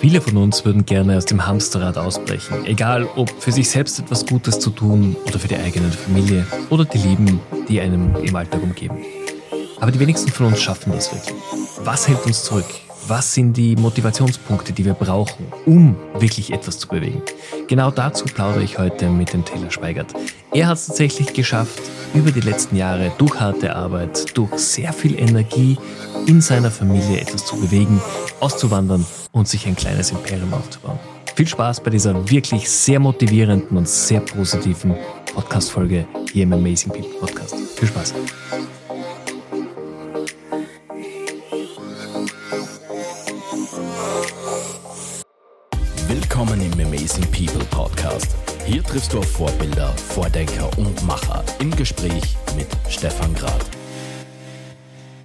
Viele von uns würden gerne aus dem Hamsterrad ausbrechen, egal ob für sich selbst etwas Gutes zu tun oder für die eigene Familie oder die Lieben, die einem im Alltag umgeben. Aber die wenigsten von uns schaffen das wirklich. Was hält uns zurück? Was sind die Motivationspunkte, die wir brauchen, um wirklich etwas zu bewegen? Genau dazu plaudere ich heute mit dem Taylor Speigert. Er hat es tatsächlich geschafft, über die letzten Jahre durch harte Arbeit, durch sehr viel Energie in seiner Familie etwas zu bewegen, auszuwandern und sich ein kleines Imperium aufzubauen. Viel Spaß bei dieser wirklich sehr motivierenden und sehr positiven Podcast-Folge hier im Amazing People Podcast. Viel Spaß. Willkommen im Amazing People Podcast. Hier triffst du auf Vorbilder, Vordenker und Macher im Gespräch mit Stefan Grad.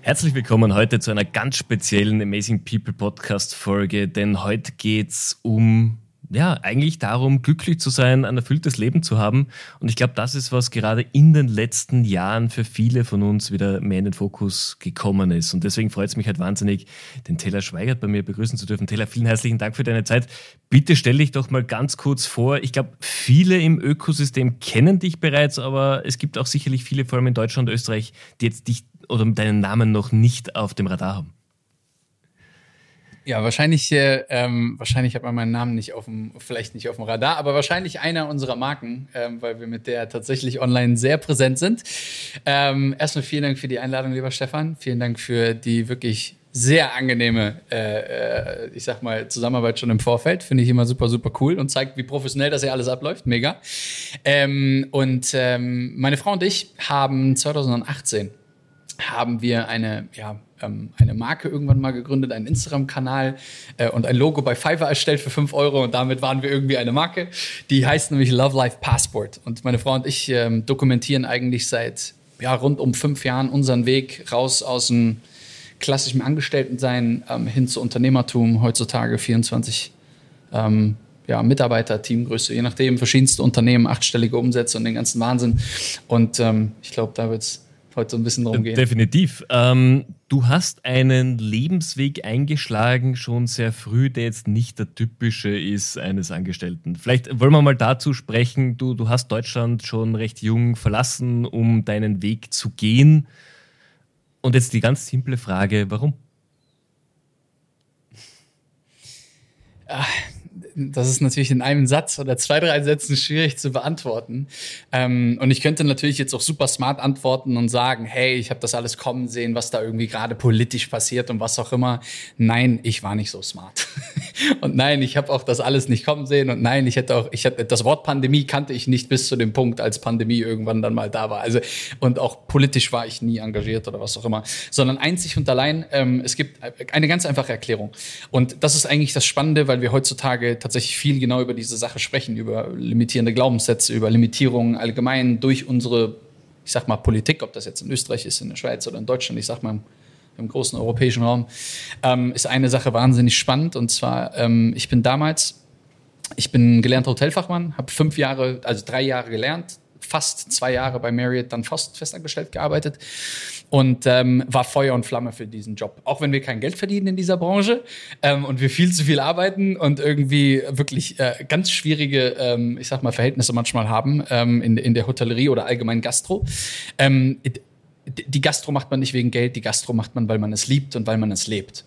Herzlich willkommen heute zu einer ganz speziellen Amazing People Podcast Folge, denn heute geht es um ja, eigentlich darum, glücklich zu sein, ein erfülltes Leben zu haben. Und ich glaube, das ist, was gerade in den letzten Jahren für viele von uns wieder mehr in den Fokus gekommen ist. Und deswegen freut es mich halt wahnsinnig, den Taylor Schweigert bei mir begrüßen zu dürfen. Taylor, vielen herzlichen Dank für deine Zeit. Bitte stell dich doch mal ganz kurz vor. Ich glaube, viele im Ökosystem kennen dich bereits, aber es gibt auch sicherlich viele, vor allem in Deutschland und Österreich, die jetzt dich oder deinen Namen noch nicht auf dem Radar haben. Ja, wahrscheinlich, äh, ähm, wahrscheinlich hat man meinen Namen nicht auf dem, vielleicht nicht auf dem Radar, aber wahrscheinlich einer unserer Marken, ähm, weil wir mit der tatsächlich online sehr präsent sind. Ähm, erstmal vielen Dank für die Einladung, lieber Stefan. Vielen Dank für die wirklich sehr angenehme, äh, äh, ich sag mal, Zusammenarbeit schon im Vorfeld. Finde ich immer super, super cool und zeigt, wie professionell das hier alles abläuft. Mega. Ähm, und ähm, meine Frau und ich haben 2018 haben wir eine, ja, ähm, eine Marke irgendwann mal gegründet, einen Instagram-Kanal äh, und ein Logo bei Fiverr erstellt für 5 Euro und damit waren wir irgendwie eine Marke. Die heißt nämlich Love Life Passport. Und meine Frau und ich ähm, dokumentieren eigentlich seit ja, rund um fünf Jahren unseren Weg raus aus dem klassischen Angestelltensein ähm, hin zu Unternehmertum. Heutzutage 24 ähm, ja, Mitarbeiter, Teamgröße, je nachdem, verschiedenste Unternehmen, achtstellige Umsätze und den ganzen Wahnsinn. Und ähm, ich glaube, da wird es heute so ein bisschen drum gehen. Definitiv. Ähm, du hast einen Lebensweg eingeschlagen, schon sehr früh, der jetzt nicht der typische ist eines Angestellten. Vielleicht wollen wir mal dazu sprechen. Du, du hast Deutschland schon recht jung verlassen, um deinen Weg zu gehen. Und jetzt die ganz simple Frage, warum? Ach, das ist natürlich in einem Satz oder zwei, drei Sätzen schwierig zu beantworten. Ähm, und ich könnte natürlich jetzt auch super smart antworten und sagen, hey, ich habe das alles kommen sehen, was da irgendwie gerade politisch passiert und was auch immer. Nein, ich war nicht so smart. und nein, ich habe auch das alles nicht kommen sehen. Und nein, ich hätte auch, ich hätte das Wort Pandemie kannte ich nicht bis zu dem Punkt, als Pandemie irgendwann dann mal da war. Also und auch politisch war ich nie engagiert oder was auch immer, sondern einzig und allein. Ähm, es gibt eine ganz einfache Erklärung. Und das ist eigentlich das Spannende, weil wir heutzutage tatsächlich viel genau über diese Sache sprechen, über limitierende Glaubenssätze, über Limitierungen allgemein durch unsere, ich sag mal, Politik, ob das jetzt in Österreich ist, in der Schweiz oder in Deutschland, ich sag mal, im großen europäischen Raum, ähm, ist eine Sache wahnsinnig spannend. Und zwar, ähm, ich bin damals, ich bin gelernter Hotelfachmann, habe fünf Jahre, also drei Jahre gelernt, fast zwei Jahre bei Marriott dann fast festangestellt gearbeitet und ähm, war Feuer und Flamme für diesen Job. Auch wenn wir kein Geld verdienen in dieser Branche ähm, und wir viel zu viel arbeiten und irgendwie wirklich äh, ganz schwierige, ähm, ich sag mal, Verhältnisse manchmal haben ähm, in, in der Hotellerie oder allgemein Gastro. Ähm, die Gastro macht man nicht wegen Geld, die Gastro macht man, weil man es liebt und weil man es lebt.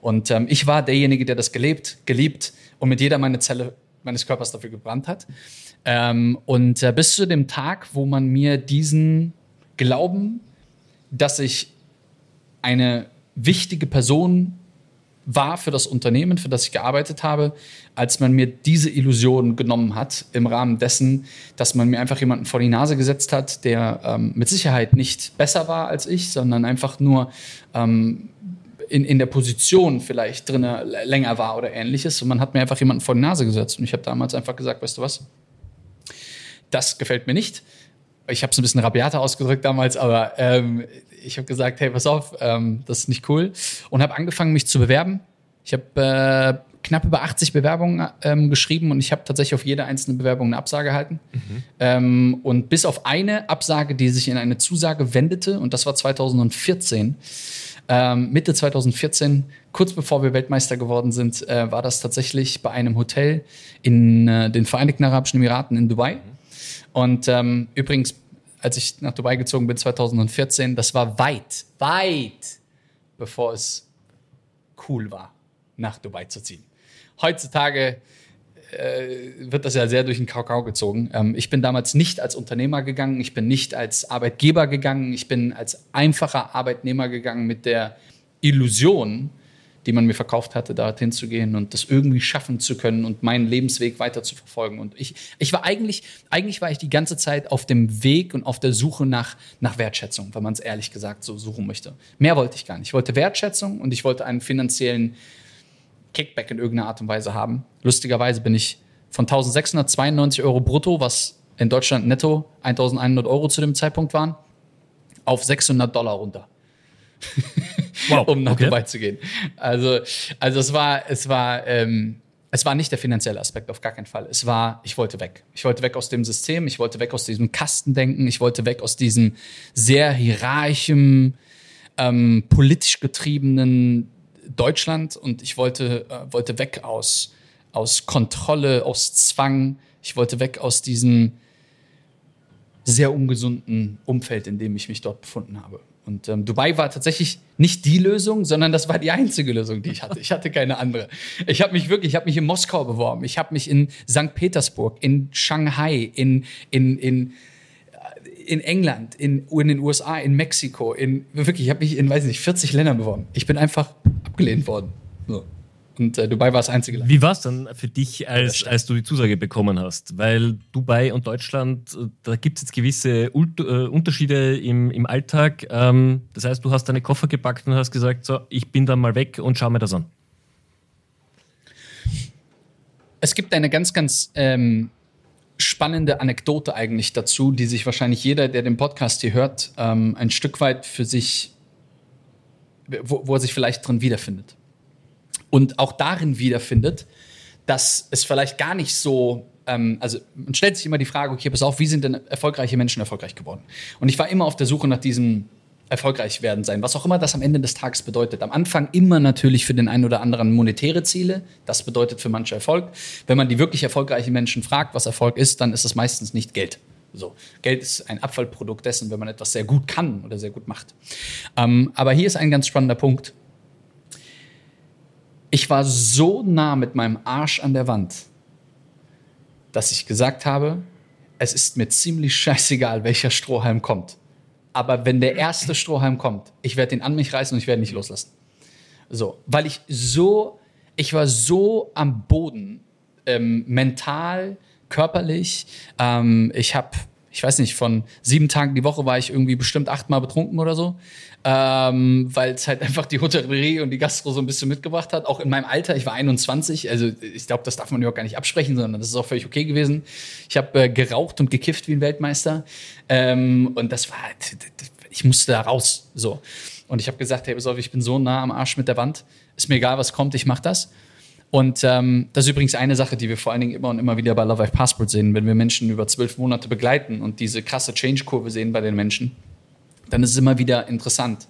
Und ähm, ich war derjenige, der das gelebt, geliebt und mit jeder meine Zelle meines Körpers dafür gebrannt hat. Ähm, und äh, bis zu dem Tag, wo man mir diesen Glauben, dass ich eine wichtige Person war für das Unternehmen, für das ich gearbeitet habe, als man mir diese Illusion genommen hat, im Rahmen dessen, dass man mir einfach jemanden vor die Nase gesetzt hat, der ähm, mit Sicherheit nicht besser war als ich, sondern einfach nur ähm, in, in der Position vielleicht drin länger war oder ähnliches. Und man hat mir einfach jemanden vor die Nase gesetzt. Und ich habe damals einfach gesagt, weißt du was, das gefällt mir nicht. Ich habe es ein bisschen rabiater ausgedrückt damals, aber ähm, ich habe gesagt, hey, pass auf, ähm, das ist nicht cool. Und habe angefangen, mich zu bewerben. Ich habe äh, knapp über 80 Bewerbungen ähm, geschrieben und ich habe tatsächlich auf jede einzelne Bewerbung eine Absage erhalten. Mhm. Ähm, und bis auf eine Absage, die sich in eine Zusage wendete, und das war 2014, Ähm, Mitte 2014, kurz bevor wir Weltmeister geworden sind, äh, war das tatsächlich bei einem Hotel in äh, den Vereinigten Arabischen Emiraten in Dubai. Und ähm, übrigens, als ich nach Dubai gezogen bin 2014, das war weit, weit, bevor es cool war, nach Dubai zu ziehen. Heutzutage äh, wird das ja sehr durch den Kakao gezogen. Ähm, ich bin damals nicht als Unternehmer gegangen, ich bin nicht als Arbeitgeber gegangen, ich bin als einfacher Arbeitnehmer gegangen mit der Illusion, die man mir verkauft hatte, dorthin zu gehen und das irgendwie schaffen zu können und meinen Lebensweg weiter zu verfolgen. Und ich, ich war eigentlich, eigentlich war ich die ganze Zeit auf dem Weg und auf der Suche nach, nach Wertschätzung, wenn man es ehrlich gesagt so suchen möchte. Mehr wollte ich gar nicht. Ich wollte Wertschätzung und ich wollte einen finanziellen Kickback in irgendeiner Art und Weise haben. Lustigerweise bin ich von 1692 Euro brutto, was in Deutschland netto 1100 Euro zu dem Zeitpunkt waren, auf 600 Dollar runter. Wow, um nach okay. Dubai zu gehen. Also, also es war, es war, ähm, es war nicht der finanzielle Aspekt, auf gar keinen Fall. Es war, ich wollte weg. Ich wollte weg aus dem System, ich wollte weg aus diesem Kastendenken, ich wollte weg aus diesem sehr hierarchischen, ähm, politisch getriebenen Deutschland und ich wollte, äh, wollte weg aus, aus Kontrolle, aus Zwang. Ich wollte weg aus diesem sehr ungesunden Umfeld, in dem ich mich dort befunden habe. Und ähm, Dubai war tatsächlich nicht die Lösung, sondern das war die einzige Lösung, die ich hatte. Ich hatte keine andere. Ich habe mich wirklich, ich habe mich in Moskau beworben, ich habe mich in St. Petersburg, in Shanghai, in, in, in in England, in, in den USA, in Mexiko, in wirklich, ich habe mich in, weiß nicht, 40 Ländern beworben. Ich bin einfach abgelehnt worden. So. Und äh, Dubai war das einzige Land. Wie war es dann für dich, als, als du die Zusage bekommen hast? Weil Dubai und Deutschland, äh, da gibt es jetzt gewisse Ult äh, Unterschiede im, im Alltag. Ähm, das heißt, du hast deine Koffer gepackt und hast gesagt, so, ich bin dann mal weg und schau mir das an. Es gibt eine ganz, ganz ähm, spannende Anekdote eigentlich dazu, die sich wahrscheinlich jeder, der den Podcast hier hört, ähm, ein Stück weit für sich, wo, wo er sich vielleicht drin wiederfindet. Und auch darin wiederfindet, dass es vielleicht gar nicht so, ähm, also man stellt sich immer die Frage, okay, pass auf, wie sind denn erfolgreiche Menschen erfolgreich geworden? Und ich war immer auf der Suche nach diesem erfolgreich werden sein, was auch immer das am Ende des Tages bedeutet. Am Anfang immer natürlich für den einen oder anderen monetäre Ziele, das bedeutet für manche Erfolg. Wenn man die wirklich erfolgreichen Menschen fragt, was Erfolg ist, dann ist es meistens nicht Geld. So, Geld ist ein Abfallprodukt dessen, wenn man etwas sehr gut kann oder sehr gut macht. Ähm, aber hier ist ein ganz spannender Punkt. Ich war so nah mit meinem Arsch an der Wand, dass ich gesagt habe, es ist mir ziemlich scheißegal, welcher Strohhalm kommt aber wenn der erste Strohhalm kommt, ich werde den an mich reißen und ich werde nicht loslassen. So, weil ich so, ich war so am Boden, ähm, mental, körperlich. Ähm, ich habe, ich weiß nicht, von sieben Tagen die Woche war ich irgendwie bestimmt achtmal betrunken oder so ähm, weil es halt einfach die Hotellerie und die Gastro so ein bisschen mitgebracht hat. Auch in meinem Alter, ich war 21, also ich glaube, das darf man überhaupt gar nicht absprechen, sondern das ist auch völlig okay gewesen. Ich habe äh, geraucht und gekifft wie ein Weltmeister ähm, und das war, halt, ich musste da raus, so. Und ich habe gesagt, hey, pass auf, ich bin so nah am Arsch mit der Wand, ist mir egal, was kommt, ich mache das. Und ähm, das ist übrigens eine Sache, die wir vor allen Dingen immer und immer wieder bei Love Life Passport sehen, wenn wir Menschen über zwölf Monate begleiten und diese krasse Change-Kurve sehen bei den Menschen dann ist es immer wieder interessant.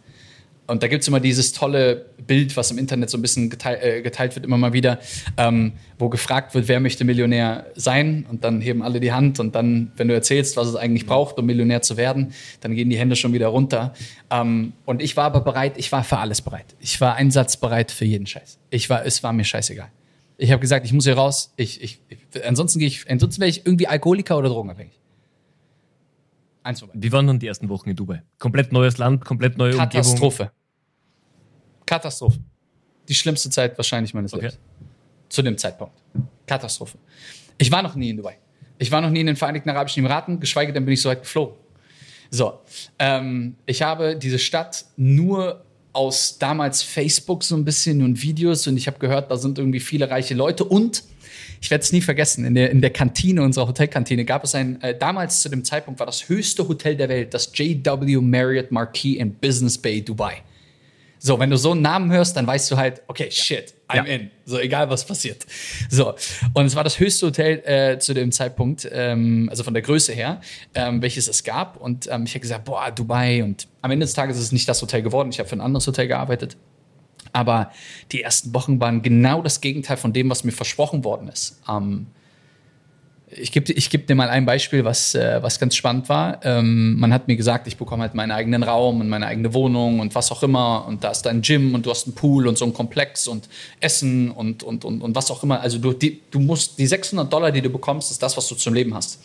Und da gibt es immer dieses tolle Bild, was im Internet so ein bisschen geteilt, äh, geteilt wird, immer mal wieder, ähm, wo gefragt wird, wer möchte Millionär sein? Und dann heben alle die Hand. Und dann, wenn du erzählst, was es eigentlich braucht, um Millionär zu werden, dann gehen die Hände schon wieder runter. Ähm, und ich war aber bereit, ich war für alles bereit. Ich war einsatzbereit für jeden Scheiß. Ich war, es war mir scheißegal. Ich habe gesagt, ich muss hier raus. Ich, ich, ich ansonsten gehe ich, ansonsten wäre ich irgendwie Alkoholiker oder drogenabhängig. Eins vorbei. Wie waren dann die ersten Wochen in Dubai? Komplett neues Land, komplett neue Katastrophe. Umgebung? Katastrophe. Die schlimmste Zeit wahrscheinlich meines okay. Lebens. Zu dem Zeitpunkt. Katastrophe. Ich war noch nie in Dubai. Ich war noch nie in den Vereinigten Arabischen Emiraten, geschweige denn bin ich so weit geflogen. So, ähm, ich habe diese Stadt nur aus damals Facebook so ein bisschen und Videos und ich habe gehört, da sind irgendwie viele reiche Leute und ich werde es nie vergessen, in der, in der Kantine, unserer Hotelkantine, gab es ein, äh, damals zu dem Zeitpunkt war das höchste Hotel der Welt, das JW Marriott Marquis in Business Bay, Dubai. So, wenn du so einen Namen hörst, dann weißt du halt, okay, shit, I'm in. So, egal was passiert. So, und es war das höchste Hotel äh, zu dem Zeitpunkt, ähm, also von der Größe her, ähm, welches es gab. Und ähm, ich habe gesagt, boah, Dubai. Und am Ende des Tages ist es nicht das Hotel geworden. Ich habe für ein anderes Hotel gearbeitet. Aber die ersten Wochen waren genau das Gegenteil von dem, was mir versprochen worden ist. Ähm, ich gebe ich geb dir mal ein Beispiel, was, äh, was ganz spannend war. Ähm, man hat mir gesagt, ich bekomme halt meinen eigenen Raum und meine eigene Wohnung und was auch immer. Und da ist dein Gym und du hast einen Pool und so einen Komplex und Essen und, und, und, und was auch immer. Also du, die, du musst die 600 Dollar, die du bekommst, ist das, was du zum Leben hast.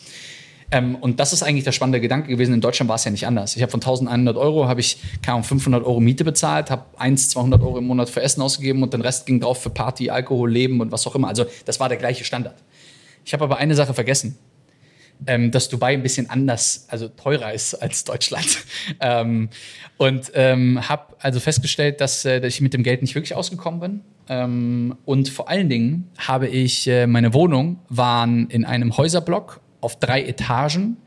Ähm, und das ist eigentlich der spannende Gedanke gewesen. In Deutschland war es ja nicht anders. Ich habe von 1100 Euro, habe ich keine Ahnung, 500 Euro Miete bezahlt, habe 1, 200 Euro im Monat für Essen ausgegeben und den Rest ging drauf für Party, Alkohol, Leben und was auch immer. Also das war der gleiche Standard. Ich habe aber eine Sache vergessen. Ähm, dass Dubai ein bisschen anders, also teurer ist als Deutschland. ähm, und ähm, habe also festgestellt, dass, äh, dass ich mit dem Geld nicht wirklich ausgekommen bin. Ähm, und vor allen Dingen habe ich, äh, meine Wohnung waren in einem Häuserblock auf drei Etagen,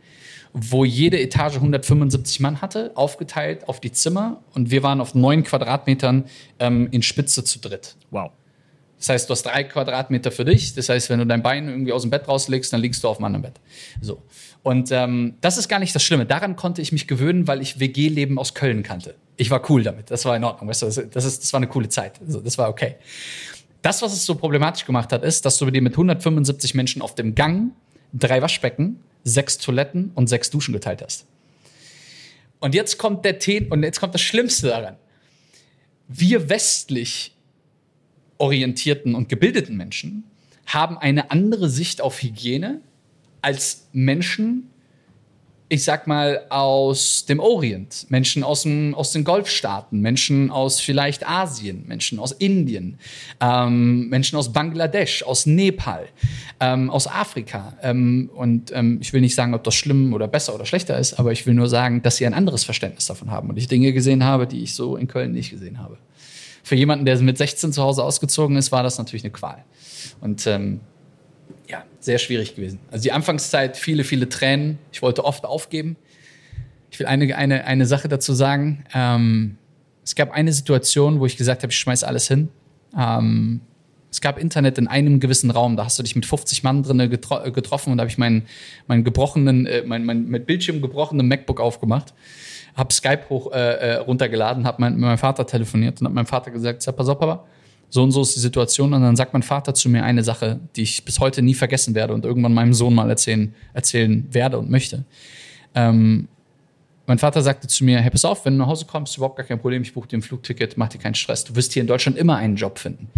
wo jede Etage 175 Mann hatte, aufgeteilt auf die Zimmer. Und wir waren auf neun Quadratmetern ähm, in Spitze zu dritt. Wow. Das heißt, du hast drei Quadratmeter für dich. Das heißt, wenn du dein Bein irgendwie aus dem Bett rauslegst, dann liegst du auf einem anderen Bett. So. Und ähm, das ist gar nicht das Schlimme. Daran konnte ich mich gewöhnen, weil ich WG-Leben aus Köln kannte. Ich war cool damit. Das war in Ordnung. Weißt du, das, ist, das war eine coole Zeit. Also, das war okay. Das, was es so problematisch gemacht hat, ist, dass du dir mit 175 Menschen auf dem Gang drei Waschbecken, sechs Toiletten und sechs Duschen geteilt hast. Und jetzt kommt der Tee und jetzt kommt das Schlimmste daran. Wir westlich orientierten und gebildeten Menschen haben eine andere Sicht auf Hygiene als Menschen, ich sag mal, aus dem Orient, Menschen aus, dem, aus den Golfstaaten, Menschen aus vielleicht Asien, Menschen aus Indien, ähm, Menschen aus Bangladesch, aus Nepal, ähm, aus Afrika. Ähm, und ähm, ich will nicht sagen, ob das schlimm oder besser oder schlechter ist, aber ich will nur sagen, dass sie ein anderes Verständnis davon haben und ich Dinge gesehen habe, die ich so in Köln nicht gesehen habe. Für jemanden, der mit 16 zu Hause ausgezogen ist, war das natürlich eine Qual. Und ähm, ja, sehr schwierig gewesen. Also die Anfangszeit, viele, viele Tränen. Ich wollte oft aufgeben. Ich will eine, eine, eine Sache dazu sagen. Ähm, es gab eine Situation, wo ich gesagt habe, ich schmeiß alles hin. Ähm, es gab Internet in einem gewissen Raum, da hast du dich mit 50 Mann drin getro äh, getroffen und da habe ich meinen, meinen gebrochenen, äh, mein, mein mit Bildschirm gebrochenen MacBook aufgemacht, habe Skype hoch äh, äh, runtergeladen, habe mein, mit meinem Vater telefoniert und habe meinem Vater gesagt, sag, pass auf, Papa, so und so ist die Situation. Und dann sagt mein Vater zu mir eine Sache, die ich bis heute nie vergessen werde und irgendwann meinem Sohn mal erzählen, erzählen werde und möchte. Ähm, mein Vater sagte zu mir, hey, pass auf, wenn du nach Hause kommst, überhaupt gar kein Problem, ich buche dir ein Flugticket, mach dir keinen Stress. Du wirst hier in Deutschland immer einen Job finden.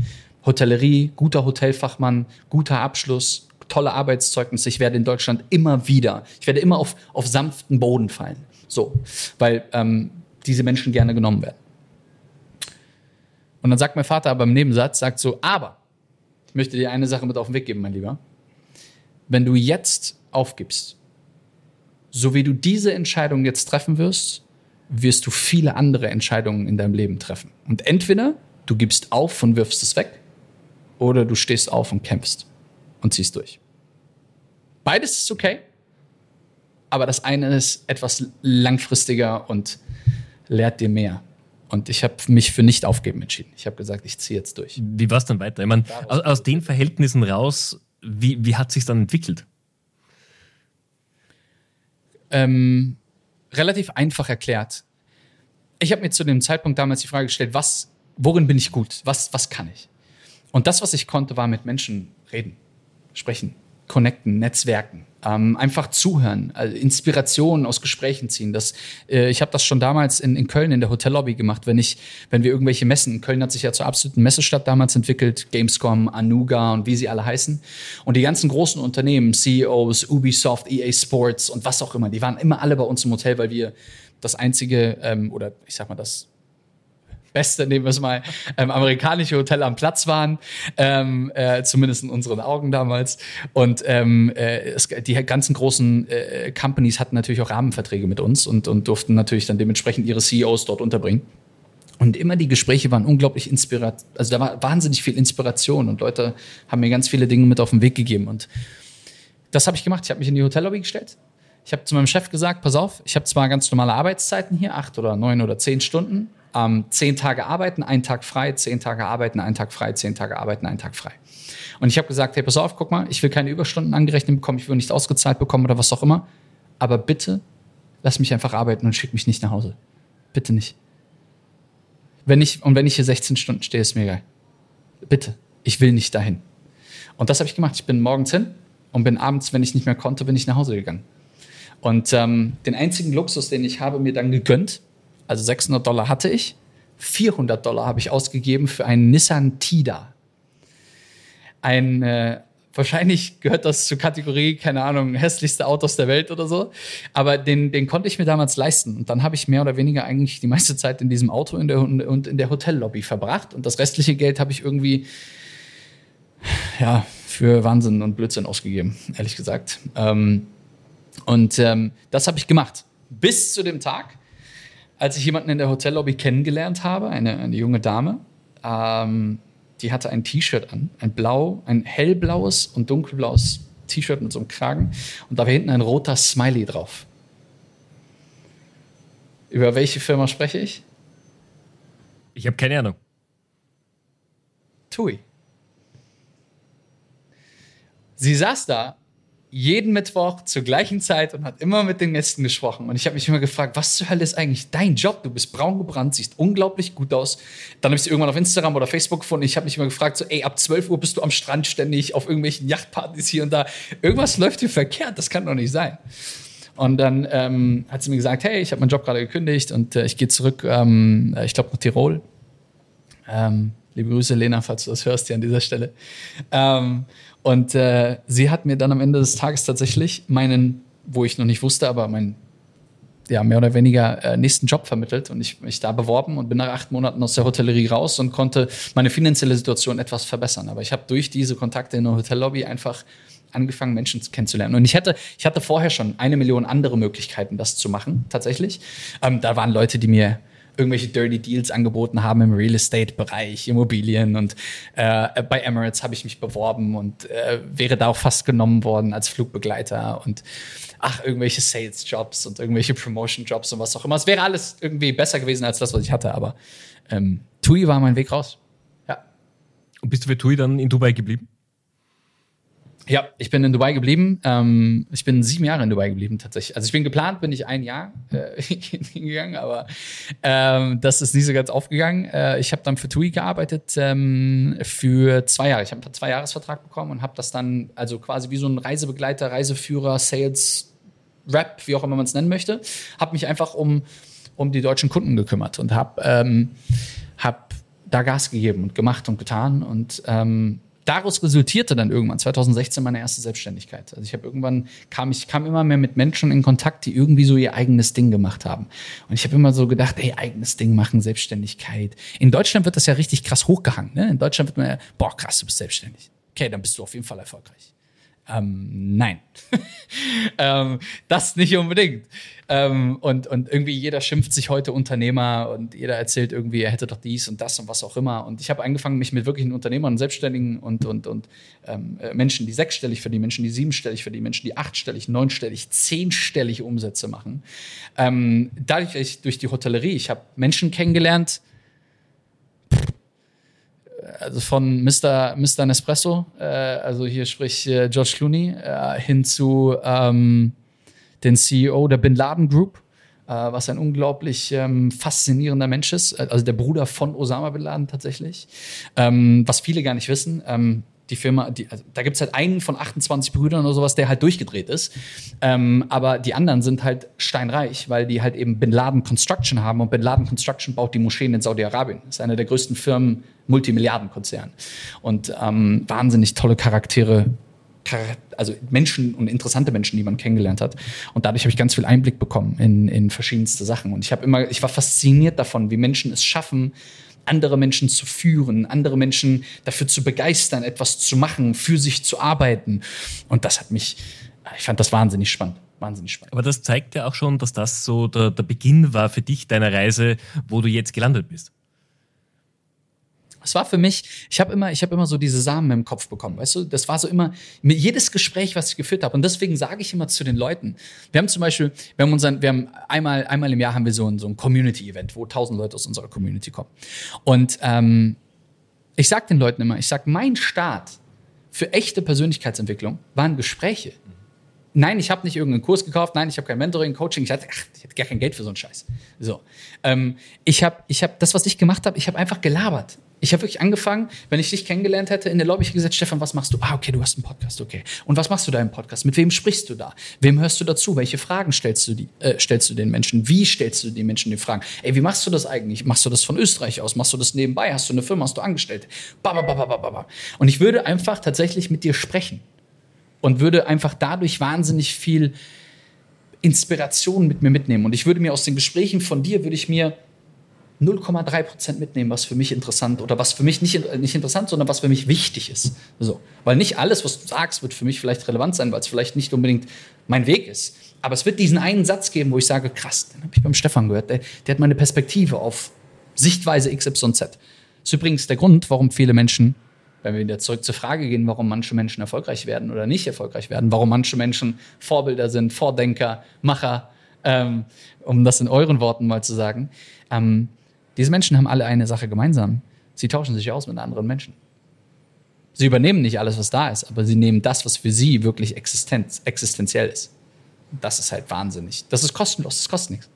Hotellerie, guter Hotelfachmann, guter Abschluss, tolle Arbeitszeugnisse. Ich werde in Deutschland immer wieder, ich werde immer auf, auf sanften Boden fallen. So, weil ähm, diese Menschen gerne genommen werden. Und dann sagt mein Vater aber im Nebensatz, sagt so, aber ich möchte dir eine Sache mit auf den Weg geben, mein Lieber. Wenn du jetzt aufgibst, so wie du diese Entscheidung jetzt treffen wirst, wirst du viele andere Entscheidungen in deinem Leben treffen. Und entweder du gibst auf und wirfst es weg, oder du stehst auf und kämpfst und ziehst durch. Beides ist okay, aber das eine ist etwas langfristiger und lehrt dir mehr. Und ich habe mich für nicht aufgeben entschieden. Ich habe gesagt, ich ziehe jetzt durch. Wie war es dann weiter? Ich meine, aus, aus den Verhältnissen raus, wie, wie hat sich dann entwickelt? Ähm, relativ einfach erklärt. Ich habe mir zu dem Zeitpunkt damals die Frage gestellt, was, worin bin ich gut? Was, was kann ich? Und das, was ich konnte, war mit Menschen reden, sprechen, connecten, netzwerken, ähm, einfach zuhören, also Inspirationen aus Gesprächen ziehen. Das, äh, ich habe das schon damals in, in Köln in der Hotellobby gemacht, wenn ich, wenn wir irgendwelche Messen, Köln hat sich ja zur absoluten Messestadt damals entwickelt, Gamescom, Anuga und wie sie alle heißen. Und die ganzen großen Unternehmen, CEOs, Ubisoft, EA Sports und was auch immer, die waren immer alle bei uns im Hotel, weil wir das einzige ähm, oder ich sag mal das beste, nehmen wir es mal, ähm, amerikanische Hotel am Platz waren, ähm, äh, zumindest in unseren Augen damals. Und ähm, äh, es, die ganzen großen äh, Companies hatten natürlich auch Rahmenverträge mit uns und, und durften natürlich dann dementsprechend ihre CEOs dort unterbringen. Und immer die Gespräche waren unglaublich inspiriert. Also da war wahnsinnig viel Inspiration und Leute haben mir ganz viele Dinge mit auf den Weg gegeben. Und das habe ich gemacht. Ich habe mich in die Hotellobby gestellt. Ich habe zu meinem Chef gesagt, pass auf, ich habe zwar ganz normale Arbeitszeiten hier, acht oder neun oder zehn Stunden, ähm, zehn Tage arbeiten, einen Tag frei, zehn Tage arbeiten, einen Tag frei, zehn Tage arbeiten, einen Tag frei. Und ich habe gesagt, hey, pass auf, guck mal, ich will keine Überstunden angerechnet bekommen, ich will nicht ausgezahlt bekommen oder was auch immer. Aber bitte lass mich einfach arbeiten und schick mich nicht nach Hause. Bitte nicht. Wenn ich, und wenn ich hier 16 Stunden stehe, ist mir egal. Bitte. Ich will nicht dahin. Und das habe ich gemacht. Ich bin morgens hin und bin abends, wenn ich nicht mehr konnte, bin ich nach Hause gegangen. Und ähm, den einzigen Luxus, den ich habe mir dann gegönnt, also 600 Dollar hatte ich, 400 Dollar habe ich ausgegeben für einen Nissan Tida. Ein, äh, wahrscheinlich gehört das zur Kategorie, keine Ahnung, hässlichste Autos der Welt oder so. Aber den, den konnte ich mir damals leisten. Und dann habe ich mehr oder weniger eigentlich die meiste Zeit in diesem Auto in der, und in der Hotellobby verbracht. Und das restliche Geld habe ich irgendwie, ja, für Wahnsinn und Blödsinn ausgegeben, ehrlich gesagt. Ähm, und ähm, das habe ich gemacht. Bis zu dem Tag, als ich jemanden in der Hotellobby kennengelernt habe, eine, eine junge Dame. Ähm, die hatte ein T-Shirt an, ein blau, ein hellblaues und dunkelblaues T-Shirt mit so einem Kragen. Und da war hinten ein roter Smiley drauf. Über welche Firma spreche ich? Ich habe keine Ahnung. TUI. Sie saß da jeden Mittwoch zur gleichen Zeit und hat immer mit den Gästen gesprochen. Und ich habe mich immer gefragt, was zur Hölle ist eigentlich dein Job? Du bist braun gebrannt, siehst unglaublich gut aus. Dann habe ich sie irgendwann auf Instagram oder Facebook gefunden. Ich habe mich immer gefragt, so, ey, ab 12 Uhr bist du am Strand ständig auf irgendwelchen Yachtpartys hier und da. Irgendwas läuft hier verkehrt, das kann doch nicht sein. Und dann ähm, hat sie mir gesagt, hey, ich habe meinen Job gerade gekündigt und äh, ich gehe zurück, ähm, ich glaube, nach Tirol. Ähm, liebe Grüße, Lena, falls du das hörst hier an dieser Stelle. Ähm, und äh, sie hat mir dann am Ende des Tages tatsächlich meinen, wo ich noch nicht wusste, aber meinen ja, mehr oder weniger äh, nächsten Job vermittelt und ich mich da beworben und bin nach acht Monaten aus der Hotellerie raus und konnte meine finanzielle Situation etwas verbessern. Aber ich habe durch diese Kontakte in der Hotellobby einfach angefangen, Menschen kennenzulernen. Und ich hatte, ich hatte vorher schon eine Million andere Möglichkeiten, das zu machen, tatsächlich. Ähm, da waren Leute, die mir irgendwelche Dirty Deals angeboten haben im Real Estate-Bereich, Immobilien. Und äh, bei Emirates habe ich mich beworben und äh, wäre da auch fast genommen worden als Flugbegleiter und ach, irgendwelche Sales-Jobs und irgendwelche Promotion-Jobs und was auch immer. Es wäre alles irgendwie besser gewesen als das, was ich hatte, aber ähm, TUI war mein Weg raus. Ja. Und bist du für TUI dann in Dubai geblieben? Ja, ich bin in Dubai geblieben. Ähm, ich bin sieben Jahre in Dubai geblieben tatsächlich. Also ich bin geplant, bin ich ein Jahr äh, hingegangen, aber ähm, das ist nie so ganz aufgegangen. Äh, ich habe dann für TUI gearbeitet ähm, für zwei Jahre. Ich habe einen Zwei-Jahres-Vertrag bekommen und habe das dann also quasi wie so ein Reisebegleiter, Reiseführer, Sales, Rap, wie auch immer man es nennen möchte, habe mich einfach um um die deutschen Kunden gekümmert und habe ähm, hab da Gas gegeben und gemacht und getan und ähm, daraus resultierte dann irgendwann 2016 meine erste Selbstständigkeit. Also ich habe irgendwann kam ich kam immer mehr mit Menschen in Kontakt, die irgendwie so ihr eigenes Ding gemacht haben. Und ich habe immer so gedacht, ey, eigenes Ding machen, Selbstständigkeit. In Deutschland wird das ja richtig krass hochgehangen. Ne? In Deutschland wird man ja, boah, krass, du bist selbstständig. Okay, dann bist du auf jeden Fall erfolgreich. Ähm, nein. ähm, das nicht unbedingt. Ähm, und, und irgendwie jeder schimpft sich heute Unternehmer und jeder erzählt irgendwie, er hätte doch dies und das und was auch immer. Und ich habe angefangen, mich mit wirklichen Unternehmern, Selbstständigen und, und, und ähm, äh, Menschen, die sechsstellig verdienen, Menschen, die siebenstellig verdienen, Menschen, die achtstellig, neunstellig, zehnstellig Umsätze machen. Ähm, dadurch, durch die Hotellerie, ich habe Menschen kennengelernt, also von Mr. Mr. Nespresso, äh, also hier sprich äh, George Clooney, äh, hin zu ähm, den CEO der Bin Laden Group, äh, was ein unglaublich ähm, faszinierender Mensch ist, also der Bruder von Osama Bin Laden tatsächlich, ähm, was viele gar nicht wissen. Die Firma, die, also da gibt es halt einen von 28 Brüdern oder sowas, der halt durchgedreht ist. Ähm, aber die anderen sind halt steinreich, weil die halt eben Bin Laden Construction haben und Bin Laden Construction baut die Moscheen in Saudi-Arabien. Ist eine der größten Firmen, Multimilliardenkonzern. Und ähm, wahnsinnig tolle Charaktere, also Menschen und interessante Menschen, die man kennengelernt hat. Und dadurch habe ich ganz viel Einblick bekommen in, in verschiedenste Sachen. Und ich habe immer, ich war fasziniert davon, wie Menschen es schaffen, andere Menschen zu führen, andere Menschen dafür zu begeistern, etwas zu machen, für sich zu arbeiten. Und das hat mich, ich fand das wahnsinnig spannend. Wahnsinnig spannend. Aber das zeigt ja auch schon, dass das so der, der Beginn war für dich deiner Reise, wo du jetzt gelandet bist. Es war für mich, ich habe immer, ich immer so diese Samen im Kopf bekommen, weißt du? Das war so immer jedes Gespräch, was ich geführt habe. Und deswegen sage ich immer zu den Leuten, wir haben zum Beispiel, wir haben unseren, wir haben einmal, einmal im Jahr haben wir so ein, so ein Community-Event, wo tausend Leute aus unserer Community kommen. Und ähm, ich sage den Leuten immer, ich sage, mein Start für echte Persönlichkeitsentwicklung waren Gespräche. Nein, ich habe nicht irgendeinen Kurs gekauft. Nein, ich habe kein Mentoring, Coaching. Ich hatte, ach, ich hatte gar kein Geld für so einen Scheiß. So, ähm, ich habe, ich habe das, was ich gemacht habe, ich habe einfach gelabert. Ich habe wirklich angefangen, wenn ich dich kennengelernt hätte, in der Lobby ich gesagt, Stefan, was machst du? Ah, okay, du hast einen Podcast, okay. Und was machst du da im Podcast? Mit wem sprichst du da? Wem hörst du dazu? Welche Fragen stellst du, die, äh, stellst du den Menschen? Wie stellst du den Menschen die Fragen? Ey, wie machst du das eigentlich? Machst du das von Österreich aus? Machst du das nebenbei? Hast du eine Firma? Hast du Angestellte? Ba, ba, ba, ba, ba, ba. Und ich würde einfach tatsächlich mit dir sprechen und würde einfach dadurch wahnsinnig viel Inspiration mit mir mitnehmen. Und ich würde mir aus den Gesprächen von dir, würde ich mir 0,3 Prozent mitnehmen, was für mich interessant oder was für mich nicht, nicht interessant, sondern was für mich wichtig ist. So. Weil nicht alles, was du sagst, wird für mich vielleicht relevant sein, weil es vielleicht nicht unbedingt mein Weg ist. Aber es wird diesen einen Satz geben, wo ich sage, krass, den habe ich beim Stefan gehört, der, der hat meine Perspektive auf Sichtweise XYZ. Das ist übrigens der Grund, warum viele Menschen wenn wir wieder zurück zur Frage gehen, warum manche Menschen erfolgreich werden oder nicht erfolgreich werden, warum manche Menschen Vorbilder sind, Vordenker, Macher, ähm, um das in euren Worten mal zu sagen. Ähm, diese Menschen haben alle eine Sache gemeinsam. Sie tauschen sich aus mit anderen Menschen. Sie übernehmen nicht alles, was da ist, aber sie nehmen das, was für sie wirklich existenz, existenziell ist. Das ist halt wahnsinnig. Das ist kostenlos, das kostet nichts.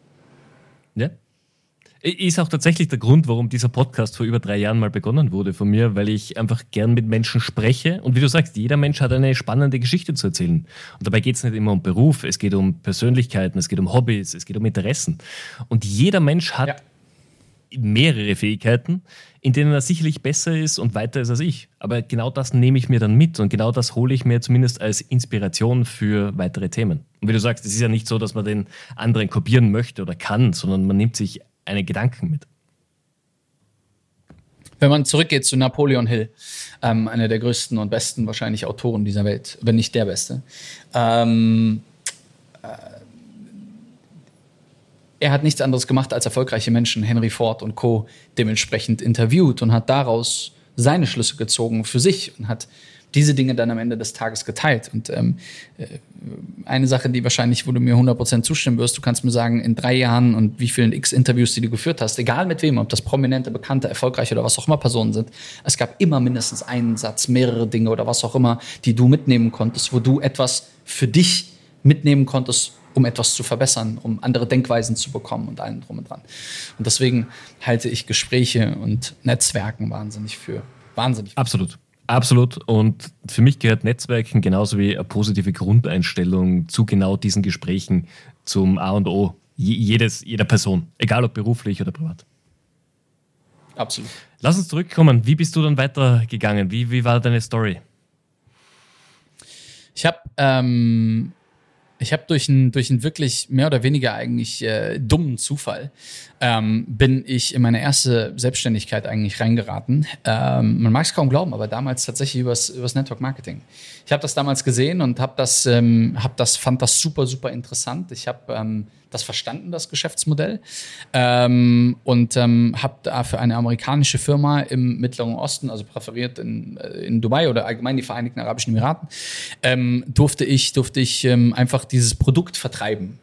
Ja, ist auch tatsächlich der Grund, warum dieser Podcast vor über drei Jahren mal begonnen wurde von mir, weil ich einfach gern mit Menschen spreche. Und wie du sagst, jeder Mensch hat eine spannende Geschichte zu erzählen. Und dabei geht es nicht immer um Beruf, es geht um Persönlichkeiten, es geht um Hobbys, es geht um Interessen. Und jeder Mensch hat ja. mehrere Fähigkeiten, in denen er sicherlich besser ist und weiter ist als ich. Aber genau das nehme ich mir dann mit und genau das hole ich mir zumindest als Inspiration für weitere Themen. Und wie du sagst, es ist ja nicht so, dass man den anderen kopieren möchte oder kann, sondern man nimmt sich eine Gedanken mit. Wenn man zurückgeht zu Napoleon Hill, ähm, einer der größten und besten wahrscheinlich Autoren dieser Welt, wenn nicht der beste. Ähm, äh, er hat nichts anderes gemacht, als erfolgreiche Menschen, Henry Ford und Co., dementsprechend interviewt und hat daraus seine Schlüsse gezogen für sich und hat diese Dinge dann am Ende des Tages geteilt. Und ähm, äh, eine Sache, die wahrscheinlich, wo du mir 100% zustimmen wirst, du kannst mir sagen, in drei Jahren und wie vielen X-Interviews, die du geführt hast, egal mit wem, ob das prominente, bekannte, erfolgreiche oder was auch immer Personen sind, es gab immer mindestens einen Satz, mehrere Dinge oder was auch immer, die du mitnehmen konntest, wo du etwas für dich mitnehmen konntest, um etwas zu verbessern, um andere Denkweisen zu bekommen und allen drum und dran. Und deswegen halte ich Gespräche und Netzwerken wahnsinnig für wahnsinnig. Absolut. Absolut. Und für mich gehört Netzwerken genauso wie eine positive Grundeinstellung zu genau diesen Gesprächen zum A und O jedes, jeder Person, egal ob beruflich oder privat. Absolut. Lass uns zurückkommen. Wie bist du dann weitergegangen? Wie, wie war deine Story? Ich habe ähm, ich habe durch einen durch wirklich mehr oder weniger eigentlich äh, dummen Zufall ähm, bin ich in meine erste Selbstständigkeit eigentlich reingeraten. Ähm, man mag es kaum glauben, aber damals tatsächlich übers, übers Network Marketing. Ich habe das damals gesehen und habe das, ähm, hab das, fand das super, super interessant. Ich habe ähm, das verstanden, das Geschäftsmodell. Ähm, und ähm, habe da für eine amerikanische Firma im Mittleren Osten, also präferiert in, äh, in Dubai oder allgemein die Vereinigten Arabischen Emiraten, ähm, durfte ich, durfte ich ähm, einfach dieses Produkt vertreiben.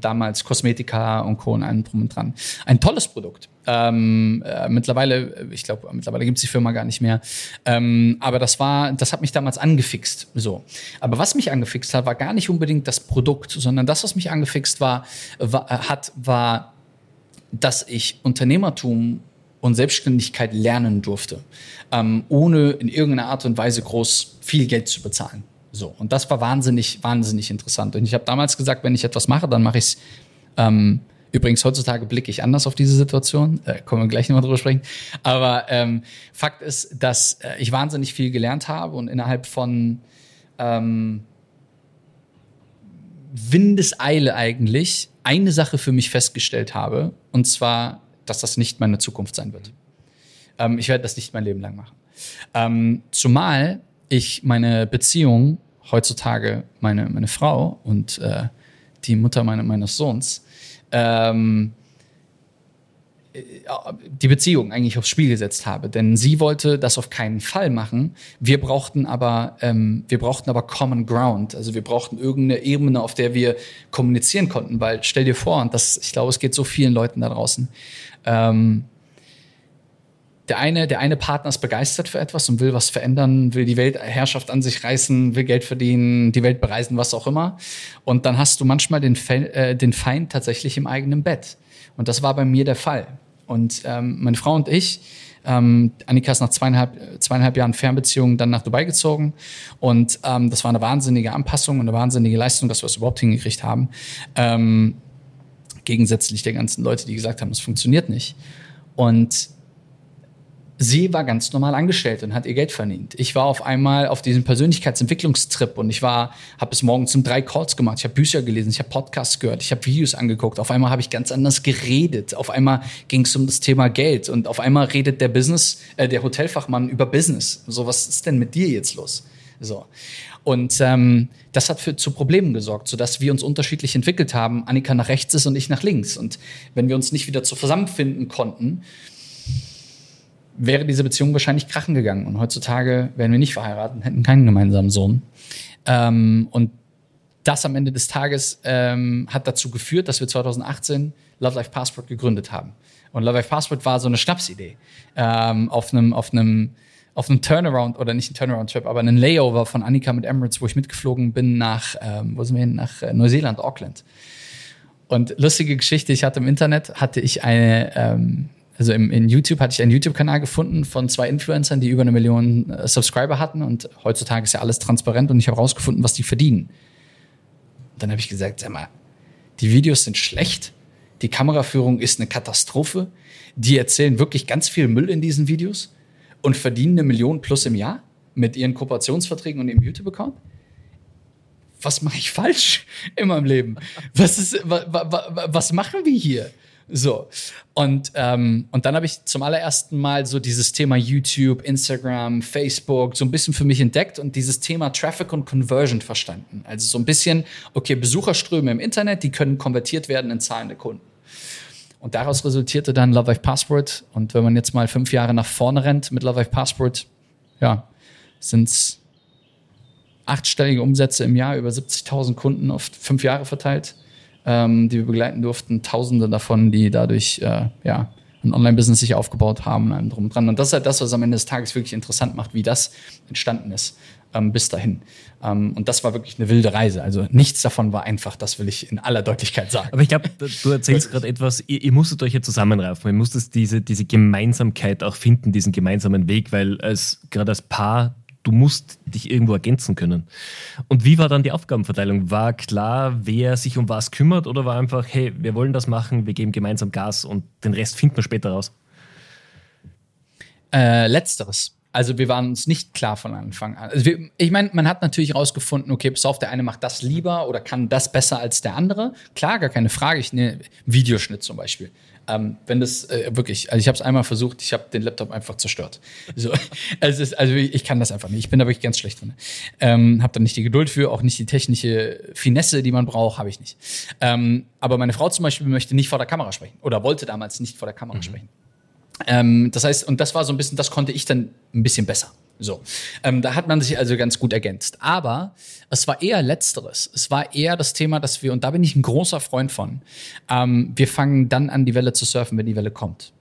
Damals Kosmetika und Co. und allem drum und dran. Ein tolles Produkt. Ähm, äh, mittlerweile, ich glaube, mittlerweile gibt es die Firma gar nicht mehr. Ähm, aber das war, das hat mich damals angefixt. So. Aber was mich angefixt hat, war gar nicht unbedingt das Produkt, sondern das, was mich angefixt war, war hat, war, dass ich Unternehmertum und Selbstständigkeit lernen durfte, ähm, ohne in irgendeiner Art und Weise groß viel Geld zu bezahlen. So. Und das war wahnsinnig, wahnsinnig interessant. Und ich habe damals gesagt, wenn ich etwas mache, dann mache ich es ähm, Übrigens, heutzutage blicke ich anders auf diese Situation. Äh, können wir gleich nochmal drüber sprechen. Aber ähm, Fakt ist, dass äh, ich wahnsinnig viel gelernt habe und innerhalb von ähm, Windeseile eigentlich eine Sache für mich festgestellt habe. Und zwar, dass das nicht meine Zukunft sein wird. Ähm, ich werde das nicht mein Leben lang machen. Ähm, zumal ich meine Beziehung heutzutage, meine, meine Frau und äh, die Mutter meine, meines Sohns, ähm, die Beziehung eigentlich aufs Spiel gesetzt habe. Denn sie wollte das auf keinen Fall machen. Wir brauchten aber, ähm, wir brauchten aber Common Ground. Also wir brauchten irgendeine Ebene, auf der wir kommunizieren konnten. Weil stell dir vor, und das, ich glaube, es geht so vielen Leuten da draußen. Ähm, der eine, der eine Partner ist begeistert für etwas und will was verändern, will die Weltherrschaft an sich reißen, will Geld verdienen, die Welt bereisen, was auch immer. Und dann hast du manchmal den, Fe äh, den Feind tatsächlich im eigenen Bett. Und das war bei mir der Fall. Und ähm, meine Frau und ich, ähm, Annika ist nach zweieinhalb, zweieinhalb Jahren Fernbeziehung dann nach Dubai gezogen. Und ähm, das war eine wahnsinnige Anpassung und eine wahnsinnige Leistung, dass wir es überhaupt hingekriegt haben. Ähm, gegensätzlich der ganzen Leute, die gesagt haben, es funktioniert nicht. Und sie war ganz normal angestellt und hat ihr Geld verdient. Ich war auf einmal auf diesem Persönlichkeitsentwicklungstrip und ich war, habe bis morgens um drei Calls gemacht. Ich habe Bücher gelesen, ich habe Podcasts gehört, ich habe Videos angeguckt. Auf einmal habe ich ganz anders geredet. Auf einmal ging es um das Thema Geld und auf einmal redet der Business, äh, der Hotelfachmann über Business. So, was ist denn mit dir jetzt los? So. Und ähm, das hat für, zu Problemen gesorgt, sodass wir uns unterschiedlich entwickelt haben. Annika nach rechts ist und ich nach links. Und wenn wir uns nicht wieder zusammenfinden konnten, wäre diese Beziehung wahrscheinlich krachen gegangen. Und heutzutage wären wir nicht verheiratet und hätten keinen gemeinsamen Sohn. Ähm, und das am Ende des Tages ähm, hat dazu geführt, dass wir 2018 Love Life Passport gegründet haben. Und Love Life Passport war so eine Schnapsidee ähm, auf einem auf einem auf einem Turnaround oder nicht ein Turnaround-Trip, aber einen Layover von Annika mit Emirates, wo ich mitgeflogen bin nach, ähm, wo sind wir hin? Nach äh, Neuseeland, Auckland. Und lustige Geschichte, ich hatte im Internet, hatte ich eine, ähm, also im, in YouTube hatte ich einen YouTube-Kanal gefunden von zwei Influencern, die über eine Million äh, Subscriber hatten und heutzutage ist ja alles transparent und ich habe herausgefunden, was die verdienen. Und dann habe ich gesagt, sag mal, die Videos sind schlecht, die Kameraführung ist eine Katastrophe, die erzählen wirklich ganz viel Müll in diesen Videos und verdienen eine Million plus im Jahr mit ihren Kooperationsverträgen und ihrem YouTube-Account. Was mache ich falsch in meinem Leben? Was, ist, wa, wa, was machen wir hier? So. Und, ähm, und dann habe ich zum allerersten Mal so dieses Thema YouTube, Instagram, Facebook so ein bisschen für mich entdeckt und dieses Thema Traffic und Conversion verstanden. Also so ein bisschen, okay, Besucherströme im Internet, die können konvertiert werden in zahlende Kunden. Und daraus resultierte dann Love Life Passport. Und wenn man jetzt mal fünf Jahre nach vorne rennt mit Love Life Passport, ja, sind es achtstellige Umsätze im Jahr, über 70.000 Kunden auf fünf Jahre verteilt ähm, die wir begleiten durften. Tausende davon, die dadurch äh, ja, ein Online-Business sich aufgebaut haben und allem drum und dran. Und das ist halt das, was am Ende des Tages wirklich interessant macht, wie das entstanden ist ähm, bis dahin. Ähm, und das war wirklich eine wilde Reise. Also nichts davon war einfach, das will ich in aller Deutlichkeit sagen. Aber ich glaube, du erzählst gerade etwas, ihr, ihr, musstet euch ja zusammenraufen, ihr musstet diese, diese Gemeinsamkeit auch finden, diesen gemeinsamen Weg, weil als gerade als Paar du musst dich irgendwo ergänzen können. Und wie war dann die Aufgabenverteilung? War klar, wer sich um was kümmert oder war einfach, hey, wir wollen das machen, wir geben gemeinsam Gas und den Rest finden wir später raus? Äh, letzteres. Also wir waren uns nicht klar von Anfang an. Also wir, ich meine, man hat natürlich herausgefunden, okay, pass auf, der eine macht das lieber oder kann das besser als der andere. Klar, gar keine Frage. Ich nehme Videoschnitt zum Beispiel. Ähm, wenn das äh, wirklich, also ich habe es einmal versucht, ich habe den Laptop einfach zerstört. So, also, ist, also ich kann das einfach nicht. Ich bin da wirklich ganz schlecht drin. Ähm, habe da nicht die Geduld für, auch nicht die technische Finesse, die man braucht, habe ich nicht. Ähm, aber meine Frau zum Beispiel möchte nicht vor der Kamera sprechen oder wollte damals nicht vor der Kamera mhm. sprechen. Ähm, das heißt, und das war so ein bisschen, das konnte ich dann ein bisschen besser. So, ähm, da hat man sich also ganz gut ergänzt. Aber es war eher Letzteres. Es war eher das Thema, dass wir, und da bin ich ein großer Freund von, ähm, wir fangen dann an, die Welle zu surfen, wenn die Welle kommt.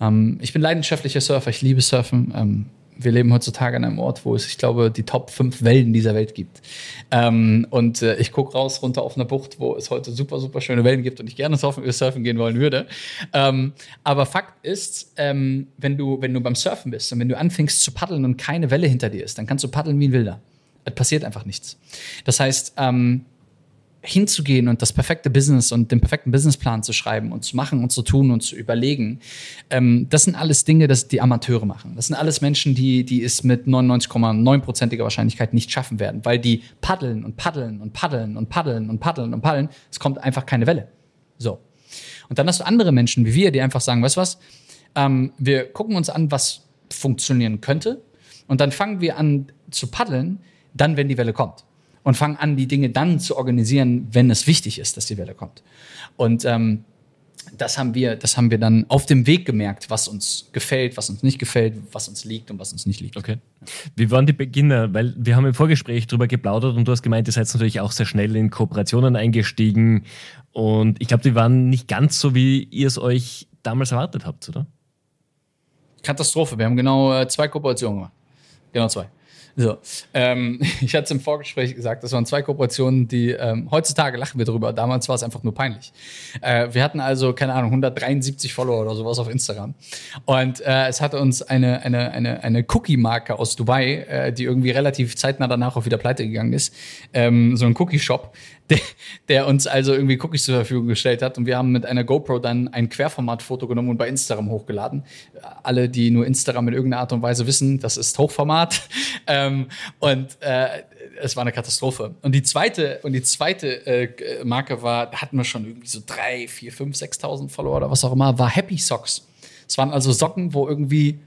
Ähm, ich bin leidenschaftlicher Surfer, ich liebe Surfen. Wir leben heutzutage an einem Ort, wo es, ich glaube, die Top 5 Wellen dieser Welt gibt. Ähm, und äh, ich gucke raus runter auf eine Bucht, wo es heute super, super schöne Wellen gibt und ich gerne surfen, surfen gehen wollen würde. Ähm, aber Fakt ist, ähm, wenn, du, wenn du beim Surfen bist und wenn du anfängst zu paddeln und keine Welle hinter dir ist, dann kannst du paddeln wie ein Wilder. Es passiert einfach nichts. Das heißt, ähm, hinzugehen und das perfekte Business und den perfekten Businessplan zu schreiben und zu machen und zu tun und zu überlegen, ähm, das sind alles Dinge, das die Amateure machen. Das sind alles Menschen, die, die es mit 99,9%iger Wahrscheinlichkeit nicht schaffen werden, weil die paddeln und paddeln und paddeln und paddeln und paddeln und paddeln. Es kommt einfach keine Welle. So. Und dann hast du andere Menschen wie wir, die einfach sagen, weißt du was, ähm, wir gucken uns an, was funktionieren könnte und dann fangen wir an zu paddeln, dann, wenn die Welle kommt und fangen an, die Dinge dann zu organisieren, wenn es wichtig ist, dass die Welle kommt. Und ähm, das haben wir, das haben wir dann auf dem Weg gemerkt, was uns gefällt, was uns nicht gefällt, was uns liegt und was uns nicht liegt. Okay. Wie waren die Beginner? Weil wir haben im Vorgespräch darüber geplaudert und du hast gemeint, ihr seid natürlich auch sehr schnell in Kooperationen eingestiegen und ich glaube, die waren nicht ganz so, wie ihr es euch damals erwartet habt, oder? Katastrophe. Wir haben genau äh, zwei Kooperationen gemacht. Genau zwei. So, ähm, ich hatte es im Vorgespräch gesagt, das waren zwei Kooperationen, die ähm, heutzutage lachen wir drüber. Damals war es einfach nur peinlich. Äh, wir hatten also, keine Ahnung, 173 Follower oder sowas auf Instagram. Und äh, es hatte uns eine, eine, eine, eine Cookie-Marke aus Dubai, äh, die irgendwie relativ zeitnah danach auch wieder pleite gegangen ist, ähm, so ein Cookie-Shop, der, der uns also irgendwie Cookies zur Verfügung gestellt hat. Und wir haben mit einer GoPro dann ein Querformat-Foto genommen und bei Instagram hochgeladen. Alle, die nur Instagram in irgendeiner Art und Weise wissen, das ist Hochformat. Ähm, und äh, es war eine Katastrophe. Und die zweite, und die zweite äh, Marke war, hatten wir schon irgendwie so drei, vier, fünf, 6.000 Follower oder was auch immer, war Happy Socks. Es waren also Socken, wo irgendwie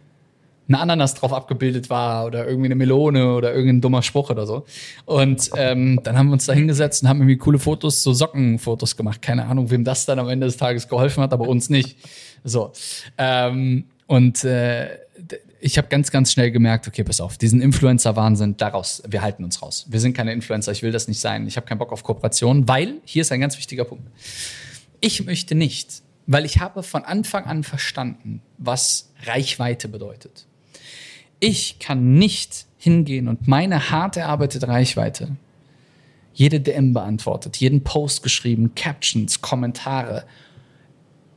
eine Ananas drauf abgebildet war oder irgendwie eine Melone oder irgendein dummer Spruch oder so. Und ähm, dann haben wir uns da hingesetzt und haben irgendwie coole Fotos, so Sockenfotos gemacht. Keine Ahnung, wem das dann am Ende des Tages geholfen hat, aber uns nicht. So. Ähm, und äh, ich habe ganz, ganz schnell gemerkt, okay, pass auf, diesen Influencer-Wahnsinn, daraus, wir halten uns raus. Wir sind keine Influencer, ich will das nicht sein. Ich habe keinen Bock auf Kooperation, weil, hier ist ein ganz wichtiger Punkt. Ich möchte nicht, weil ich habe von Anfang an verstanden, was Reichweite bedeutet ich kann nicht hingehen und meine hart erarbeitete Reichweite, jede DM beantwortet, jeden Post geschrieben, Captions, Kommentare,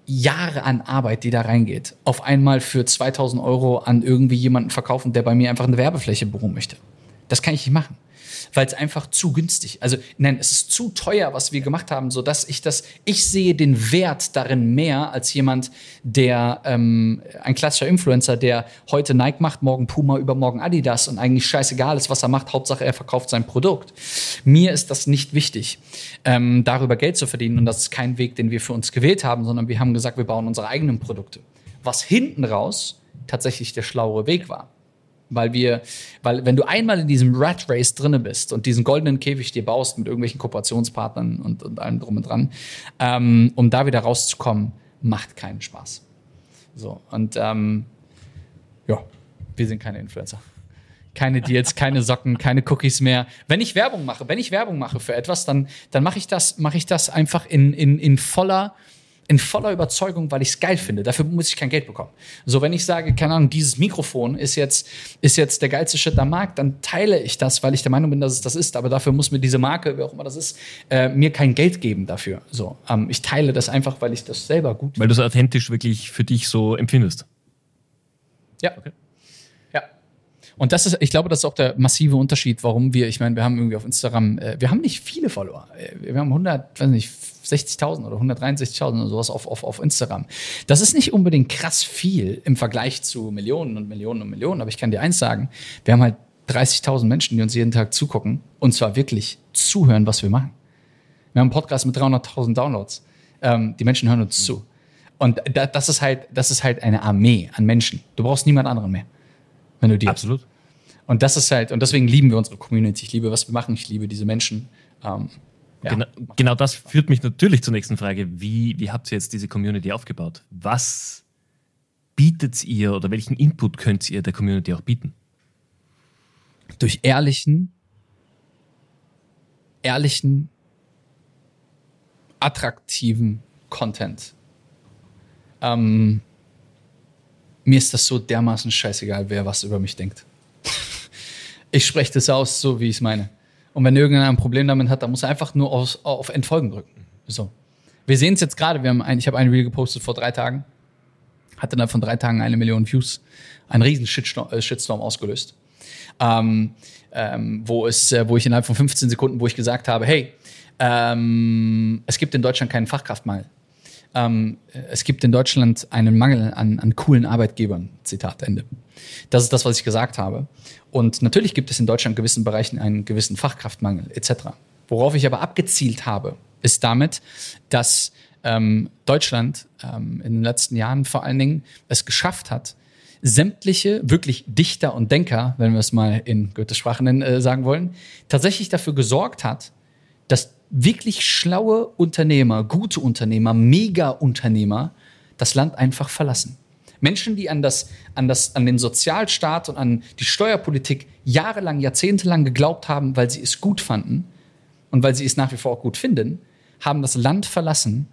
Jahre an Arbeit, die da reingeht, auf einmal für 2000 Euro an irgendwie jemanden verkaufen, der bei mir einfach eine Werbefläche beruhen möchte. Das kann ich nicht machen weil es einfach zu günstig. Also nein, es ist zu teuer, was wir gemacht haben, so dass ich das, ich sehe den Wert darin mehr als jemand, der ähm, ein klassischer Influencer, der heute Nike macht, morgen Puma, übermorgen Adidas und eigentlich scheißegal ist, was er macht. Hauptsache, er verkauft sein Produkt. Mir ist das nicht wichtig, ähm, darüber Geld zu verdienen und das ist kein Weg, den wir für uns gewählt haben, sondern wir haben gesagt, wir bauen unsere eigenen Produkte. Was hinten raus tatsächlich der schlauere Weg war. Weil wir, weil wenn du einmal in diesem Rat Race drinne bist und diesen goldenen Käfig dir baust mit irgendwelchen Kooperationspartnern und, und allem drum und dran, ähm, um da wieder rauszukommen, macht keinen Spaß. So, und ähm, ja, wir sind keine Influencer. Keine Deals, keine Socken, keine Cookies mehr. Wenn ich Werbung mache, wenn ich Werbung mache für etwas, dann, dann mache ich das, mache ich das einfach in, in, in voller, in voller Überzeugung, weil ich es geil finde. Dafür muss ich kein Geld bekommen. So, wenn ich sage, keine Ahnung, dieses Mikrofon ist jetzt, ist jetzt der geilste Shit am Markt, dann teile ich das, weil ich der Meinung bin, dass es das ist. Aber dafür muss mir diese Marke, wer auch immer das ist, äh, mir kein Geld geben dafür. So, ähm, ich teile das einfach, weil ich das selber gut Weil du es authentisch wirklich für dich so empfindest. Ja. Okay. Und das ist, ich glaube, das ist auch der massive Unterschied, warum wir, ich meine, wir haben irgendwie auf Instagram, äh, wir haben nicht viele Follower. Äh, wir haben 100, weiß nicht, 60.000 oder 163.000 oder sowas auf, auf, auf Instagram. Das ist nicht unbedingt krass viel im Vergleich zu Millionen und Millionen und Millionen, aber ich kann dir eins sagen, wir haben halt 30.000 Menschen, die uns jeden Tag zugucken und zwar wirklich zuhören, was wir machen. Wir haben einen Podcast mit 300.000 Downloads. Ähm, die Menschen hören uns mhm. zu. Und da, das ist halt, das ist halt eine Armee an Menschen. Du brauchst niemand anderen mehr, wenn du die Absolut. Und das ist halt, und deswegen lieben wir unsere Community. Ich liebe, was wir machen. Ich liebe diese Menschen. Ähm, ja. Genau, genau das führt mich natürlich zur nächsten Frage. Wie, wie habt ihr jetzt diese Community aufgebaut? Was bietet ihr oder welchen Input könnt ihr der Community auch bieten? Durch ehrlichen, ehrlichen, attraktiven Content. Ähm, mir ist das so dermaßen scheißegal, wer was über mich denkt. ich spreche das aus, so wie ich es meine. Und wenn irgendeiner ein Problem damit hat, dann muss er einfach nur auf, auf Entfolgen drücken. So. Wir sehen es jetzt gerade. Wir haben ein, ich habe ein Reel gepostet vor drei Tagen. Hatte dann von drei Tagen eine Million Views. Ein riesen Shitstorm, äh, Shitstorm ausgelöst. Ähm, ähm, wo, es, äh, wo ich innerhalb von 15 Sekunden, wo ich gesagt habe, hey, ähm, es gibt in Deutschland keinen Fachkraftmangel. Ähm, es gibt in Deutschland einen Mangel an, an coolen Arbeitgebern. Zitat Ende. Das ist das, was ich gesagt habe. Und natürlich gibt es in Deutschland in gewissen Bereichen einen gewissen Fachkraftmangel etc. Worauf ich aber abgezielt habe, ist damit, dass ähm, Deutschland ähm, in den letzten Jahren vor allen Dingen es geschafft hat, sämtliche wirklich Dichter und Denker, wenn wir es mal in Goethes Sprache nennen, äh, sagen wollen, tatsächlich dafür gesorgt hat, dass wirklich schlaue Unternehmer, gute Unternehmer, Mega-Unternehmer das Land einfach verlassen. Menschen, die an, das, an, das, an den Sozialstaat und an die Steuerpolitik jahrelang, jahrzehntelang geglaubt haben, weil sie es gut fanden und weil sie es nach wie vor auch gut finden, haben das Land verlassen,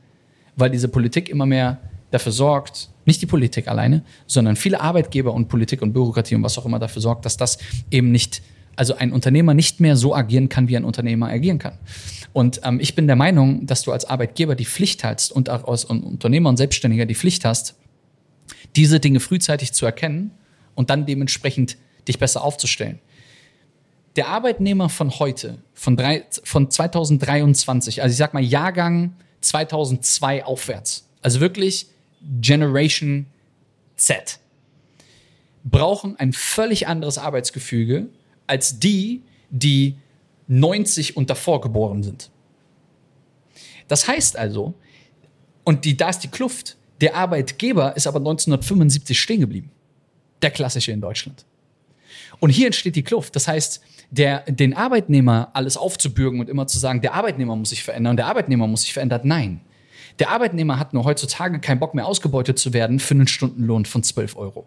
weil diese Politik immer mehr dafür sorgt, nicht die Politik alleine, sondern viele Arbeitgeber und Politik und Bürokratie und was auch immer dafür sorgt, dass das eben nicht, also ein Unternehmer nicht mehr so agieren kann, wie ein Unternehmer agieren kann. Und ähm, ich bin der Meinung, dass du als Arbeitgeber die Pflicht hast und auch als Unternehmer und Selbstständiger die Pflicht hast, diese Dinge frühzeitig zu erkennen und dann dementsprechend dich besser aufzustellen. Der Arbeitnehmer von heute, von, drei, von 2023, also ich sag mal Jahrgang 2002 aufwärts, also wirklich Generation Z, brauchen ein völlig anderes Arbeitsgefüge als die, die 90 und davor geboren sind. Das heißt also, und die, da ist die Kluft, der Arbeitgeber ist aber 1975 stehen geblieben. Der klassische in Deutschland. Und hier entsteht die Kluft. Das heißt, der, den Arbeitnehmer alles aufzubürgen und immer zu sagen, der Arbeitnehmer muss sich verändern, der Arbeitnehmer muss sich verändern. Nein. Der Arbeitnehmer hat nur heutzutage keinen Bock mehr ausgebeutet zu werden für einen Stundenlohn von 12 Euro.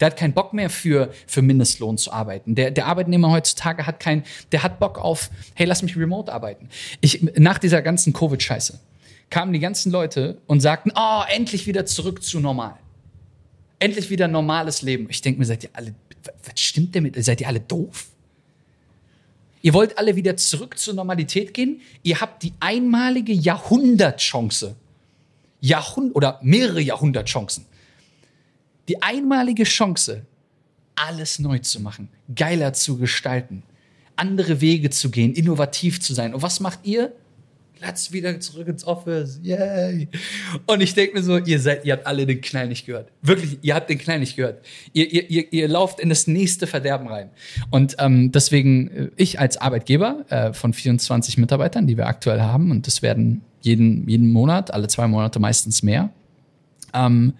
Der hat keinen Bock mehr für, für Mindestlohn zu arbeiten. Der, der Arbeitnehmer heutzutage hat keinen, der hat Bock auf, hey, lass mich remote arbeiten. Ich, nach dieser ganzen Covid-Scheiße kamen die ganzen Leute und sagten, oh, endlich wieder zurück zu normal. Endlich wieder normales Leben. Ich denke mir, seid ihr alle, was stimmt denn mit, seid ihr alle doof? Ihr wollt alle wieder zurück zur Normalität gehen? Ihr habt die einmalige Jahrhundertchance. Jahrhundert oder mehrere Jahrhundertchancen. Die einmalige Chance, alles neu zu machen, geiler zu gestalten, andere Wege zu gehen, innovativ zu sein. Und was macht ihr? Platz wieder zurück ins Office. Yay. Und ich denke mir so, ihr seid, ihr habt alle den Knall nicht gehört. Wirklich, ihr habt den Knall nicht gehört. Ihr, ihr, ihr, ihr lauft in das nächste Verderben rein. Und ähm, deswegen, äh, ich als Arbeitgeber äh, von 24 Mitarbeitern, die wir aktuell haben, und das werden jeden, jeden Monat, alle zwei Monate meistens mehr, ähm,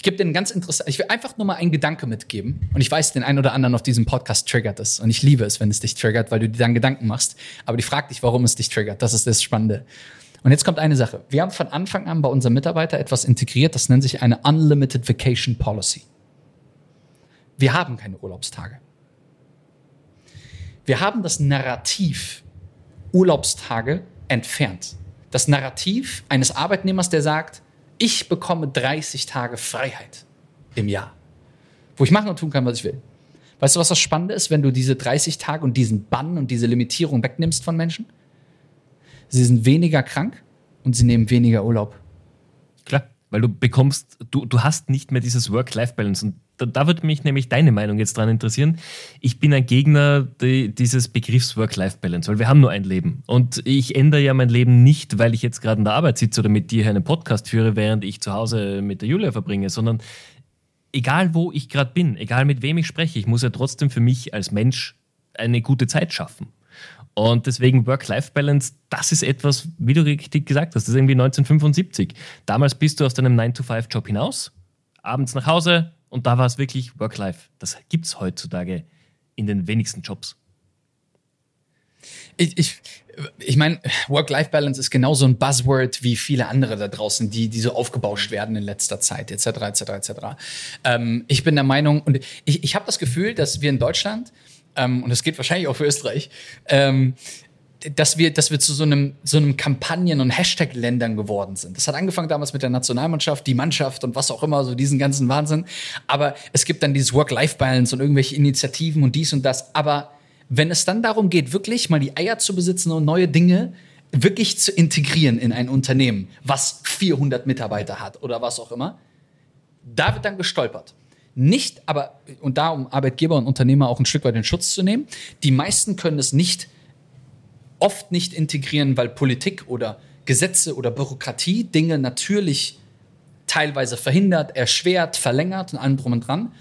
ich gebe dir einen ganz interessant, ich will einfach nur mal einen Gedanke mitgeben. Und ich weiß, den einen oder anderen auf diesem Podcast triggert es. Und ich liebe es, wenn es dich triggert, weil du dir dann Gedanken machst. Aber die fragt dich, warum es dich triggert. Das ist das Spannende. Und jetzt kommt eine Sache. Wir haben von Anfang an bei unserem Mitarbeiter etwas integriert, das nennt sich eine Unlimited Vacation Policy. Wir haben keine Urlaubstage. Wir haben das Narrativ Urlaubstage entfernt. Das Narrativ eines Arbeitnehmers, der sagt, ich bekomme 30 Tage Freiheit im Jahr, wo ich machen und tun kann, was ich will. Weißt du, was das Spannende ist, wenn du diese 30 Tage und diesen Bann und diese Limitierung wegnimmst von Menschen? Sie sind weniger krank und sie nehmen weniger Urlaub. Klar, weil du bekommst, du, du hast nicht mehr dieses Work-Life-Balance und da, da würde mich nämlich deine Meinung jetzt dran interessieren. Ich bin ein Gegner die, dieses Begriffs Work-Life-Balance, weil wir haben nur ein Leben. Und ich ändere ja mein Leben nicht, weil ich jetzt gerade in der Arbeit sitze oder mit dir einen Podcast führe, während ich zu Hause mit der Julia verbringe, sondern egal wo ich gerade bin, egal mit wem ich spreche, ich muss ja trotzdem für mich als Mensch eine gute Zeit schaffen. Und deswegen Work-Life-Balance, das ist etwas, wie du richtig gesagt hast, das ist irgendwie 1975. Damals bist du aus deinem 9-to-5-Job hinaus, abends nach Hause, und da war es wirklich Work-Life. Das gibt es heutzutage in den wenigsten Jobs. Ich, ich, ich meine, Work-Life-Balance ist genauso ein Buzzword wie viele andere da draußen, die, die so aufgebauscht werden in letzter Zeit, etc., etc., etc. Ich bin der Meinung, und ich, ich habe das Gefühl, dass wir in Deutschland, ähm, und das geht wahrscheinlich auch für Österreich, ähm, dass wir, dass wir zu so einem, so einem Kampagnen- und Hashtag-Ländern geworden sind. Das hat angefangen damals mit der Nationalmannschaft, die Mannschaft und was auch immer, so diesen ganzen Wahnsinn. Aber es gibt dann dieses Work-Life-Balance und irgendwelche Initiativen und dies und das. Aber wenn es dann darum geht, wirklich mal die Eier zu besitzen und neue Dinge wirklich zu integrieren in ein Unternehmen, was 400 Mitarbeiter hat oder was auch immer, da wird dann gestolpert. Nicht, aber, und da um Arbeitgeber und Unternehmer auch ein Stück weit in Schutz zu nehmen, die meisten können es nicht oft nicht integrieren, weil Politik oder Gesetze oder Bürokratie Dinge natürlich teilweise verhindert, erschwert, verlängert und allem drum und dran.